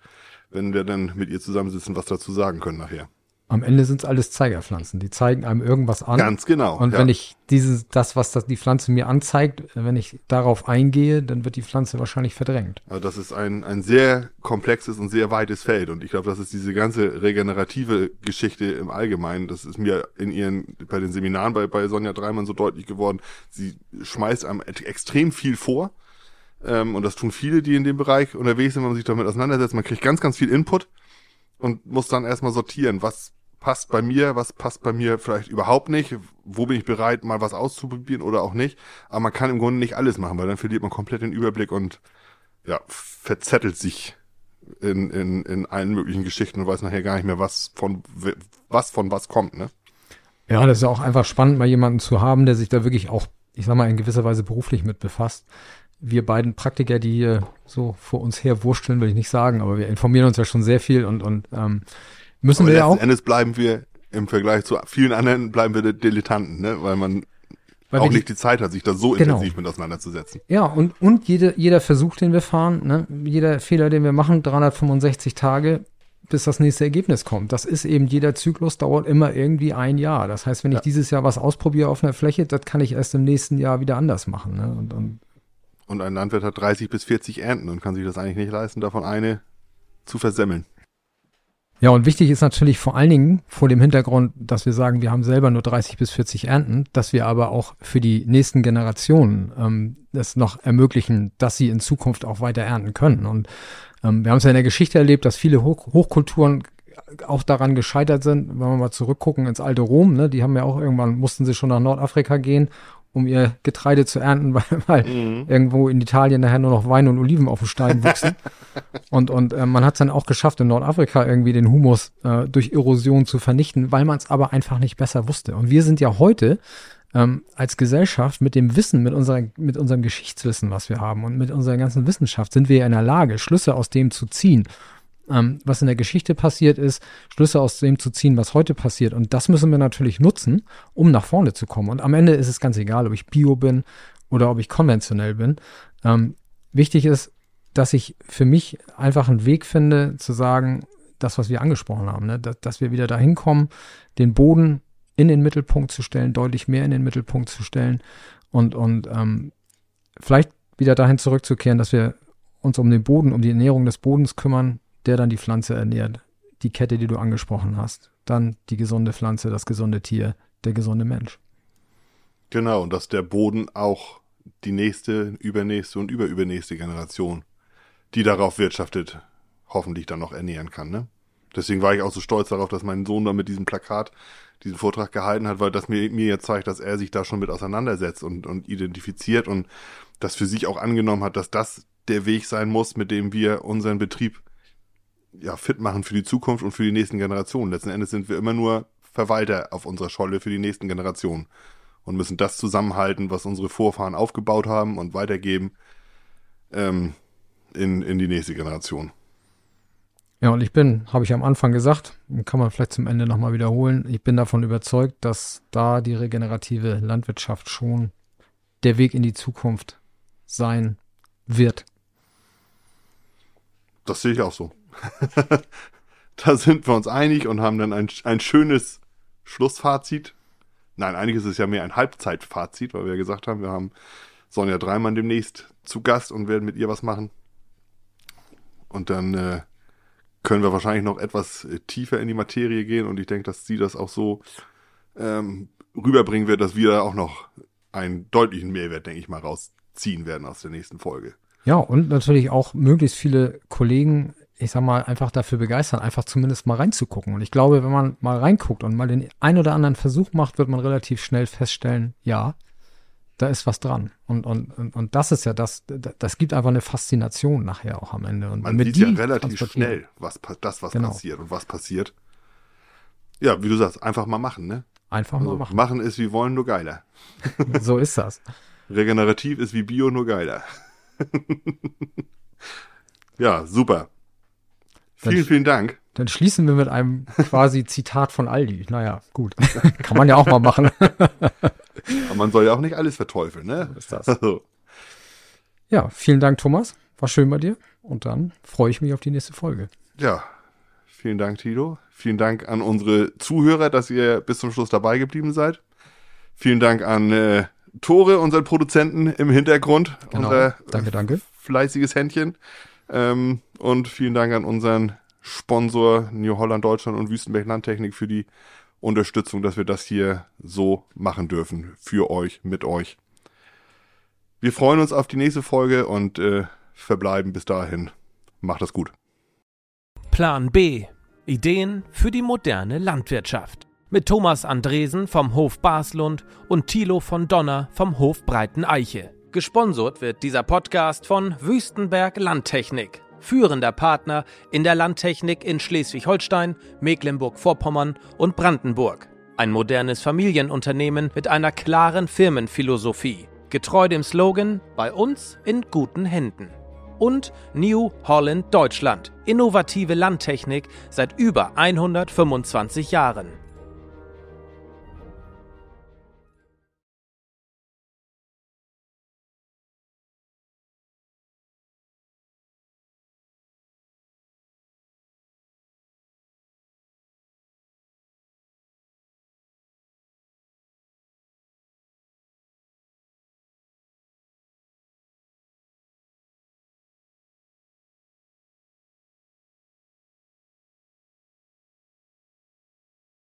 wenn wir dann mit ihr zusammensitzen, was dazu sagen können nachher. Am Ende sind es alles Zeigerpflanzen. Die zeigen einem irgendwas an. Ganz genau. Und ja. wenn ich dieses, das, was das, die Pflanze mir anzeigt, wenn ich darauf eingehe, dann wird die Pflanze wahrscheinlich verdrängt. Also das ist ein, ein sehr komplexes und sehr weites Feld. Und ich glaube, das ist diese ganze regenerative Geschichte im Allgemeinen. Das ist mir in ihren, bei den Seminaren bei, bei Sonja Dreimann so deutlich geworden. Sie schmeißt einem extrem viel vor. Ähm, und das tun viele, die in dem Bereich unterwegs sind, wenn man sich damit auseinandersetzt. Man kriegt ganz, ganz viel Input und muss dann erstmal sortieren, was passt bei mir, was passt bei mir vielleicht überhaupt nicht, wo bin ich bereit, mal was auszuprobieren oder auch nicht. Aber man kann im Grunde nicht alles machen, weil dann verliert man komplett den Überblick und ja, verzettelt sich in, in, in allen möglichen Geschichten und weiß nachher gar nicht mehr, was von was von was kommt, ne? Ja, das ist ja auch einfach spannend, mal jemanden zu haben, der sich da wirklich auch, ich sag mal, in gewisser Weise beruflich mit befasst. Wir beiden Praktiker, die hier so vor uns her wursteln, will ich nicht sagen, aber wir informieren uns ja schon sehr viel und, und ähm, Müssen Aber wir ja auch. Endes bleiben wir im Vergleich zu vielen anderen bleiben wir Dilettanten, ne? weil man weil auch nicht die Zeit hat, sich da so genau. intensiv mit auseinanderzusetzen. Ja, und, und jede, jeder Versuch, den wir fahren, ne? jeder Fehler, den wir machen, 365 Tage, bis das nächste Ergebnis kommt. Das ist eben, jeder Zyklus dauert immer irgendwie ein Jahr. Das heißt, wenn ja. ich dieses Jahr was ausprobiere auf einer Fläche, das kann ich erst im nächsten Jahr wieder anders machen. Ne? Und, und, und ein Landwirt hat 30 bis 40 Ernten und kann sich das eigentlich nicht leisten, davon eine zu versemmeln. Ja, und wichtig ist natürlich vor allen Dingen vor dem Hintergrund, dass wir sagen, wir haben selber nur 30 bis 40 Ernten, dass wir aber auch für die nächsten Generationen ähm, das noch ermöglichen, dass sie in Zukunft auch weiter ernten können. Und ähm, wir haben es ja in der Geschichte erlebt, dass viele Hoch Hochkulturen auch daran gescheitert sind, wenn wir mal zurückgucken ins alte Rom, ne, die haben ja auch irgendwann, mussten sie schon nach Nordafrika gehen, um ihr Getreide zu ernten, weil, weil mhm. irgendwo in Italien nachher nur noch Wein und Oliven auf dem Stein wuchsen. und und äh, man hat es dann auch geschafft, in Nordafrika irgendwie den Humus äh, durch Erosion zu vernichten, weil man es aber einfach nicht besser wusste. Und wir sind ja heute ähm, als Gesellschaft mit dem Wissen, mit, unserer, mit unserem Geschichtswissen, was wir haben und mit unserer ganzen Wissenschaft, sind wir ja in der Lage, Schlüsse aus dem zu ziehen, ähm, was in der Geschichte passiert ist, Schlüsse aus dem zu ziehen, was heute passiert. Und das müssen wir natürlich nutzen, um nach vorne zu kommen. Und am Ende ist es ganz egal, ob ich Bio bin oder ob ich konventionell bin. Ähm, wichtig ist, dass ich für mich einfach einen Weg finde, zu sagen, das, was wir angesprochen haben, ne? dass, dass wir wieder dahin kommen, den Boden in den Mittelpunkt zu stellen, deutlich mehr in den Mittelpunkt zu stellen und, und ähm, vielleicht wieder dahin zurückzukehren, dass wir uns um den Boden, um die Ernährung des Bodens kümmern, der dann die Pflanze ernährt. Die Kette, die du angesprochen hast. Dann die gesunde Pflanze, das gesunde Tier, der gesunde Mensch. Genau, und dass der Boden auch die nächste, übernächste und überübernächste Generation, die darauf wirtschaftet, hoffentlich dann noch ernähren kann. Ne? Deswegen war ich auch so stolz darauf, dass mein Sohn da mit diesem Plakat diesen Vortrag gehalten hat, weil das mir, mir jetzt zeigt, dass er sich da schon mit auseinandersetzt und, und identifiziert und das für sich auch angenommen hat, dass das der Weg sein muss, mit dem wir unseren Betrieb ja, fit machen für die Zukunft und für die nächsten Generationen. Letzten Endes sind wir immer nur Verwalter auf unserer Scholle für die nächsten Generationen und müssen das zusammenhalten, was unsere Vorfahren aufgebaut haben und weitergeben ähm, in, in die nächste Generation. Ja, und ich bin, habe ich am Anfang gesagt, kann man vielleicht zum Ende nochmal wiederholen, ich bin davon überzeugt, dass da die regenerative Landwirtschaft schon der Weg in die Zukunft sein wird. Das sehe ich auch so. da sind wir uns einig und haben dann ein, ein schönes Schlussfazit. Nein, eigentlich ist es ja mehr ein Halbzeitfazit, weil wir ja gesagt haben, wir haben Sonja Dreimann demnächst zu Gast und werden mit ihr was machen. Und dann äh, können wir wahrscheinlich noch etwas äh, tiefer in die Materie gehen und ich denke, dass sie das auch so ähm, rüberbringen wird, dass wir da auch noch einen deutlichen Mehrwert, denke ich mal, rausziehen werden aus der nächsten Folge. Ja, und natürlich auch möglichst viele Kollegen ich sag mal, einfach dafür begeistern, einfach zumindest mal reinzugucken. Und ich glaube, wenn man mal reinguckt und mal den ein oder anderen Versuch macht, wird man relativ schnell feststellen, ja, da ist was dran. Und, und, und, und das ist ja das, das gibt einfach eine Faszination nachher auch am Ende. Und man sieht ja relativ schnell, was das, was genau. passiert und was passiert. Ja, wie du sagst, einfach mal machen, ne? Einfach also mal machen. Machen ist wie wollen, nur geiler. so ist das. Regenerativ ist wie Bio, nur geiler. ja, super. Vielen, dann, vielen Dank. Dann schließen wir mit einem quasi Zitat von Aldi. Naja, gut. Kann man ja auch mal machen. Aber man soll ja auch nicht alles verteufeln, ne? So ist das. Also. Ja, vielen Dank, Thomas. War schön bei dir. Und dann freue ich mich auf die nächste Folge. Ja, vielen Dank, Tito. Vielen Dank an unsere Zuhörer, dass ihr bis zum Schluss dabei geblieben seid. Vielen Dank an äh, Tore, unseren Produzenten im Hintergrund. Genau. Unser danke, danke. Fleißiges Händchen. Ähm, und vielen Dank an unseren Sponsor New Holland Deutschland und Wüstenberg Landtechnik für die Unterstützung, dass wir das hier so machen dürfen. Für euch, mit euch. Wir freuen uns auf die nächste Folge und äh, verbleiben bis dahin. Macht das gut. Plan B. Ideen für die moderne Landwirtschaft. Mit Thomas Andresen vom Hof Baslund und Thilo von Donner vom Hof Breiten Eiche. Gesponsert wird dieser Podcast von Wüstenberg Landtechnik, führender Partner in der Landtechnik in Schleswig-Holstein, Mecklenburg-Vorpommern und Brandenburg. Ein modernes Familienunternehmen mit einer klaren Firmenphilosophie, getreu dem Slogan Bei uns in guten Händen. Und New Holland Deutschland, innovative Landtechnik seit über 125 Jahren.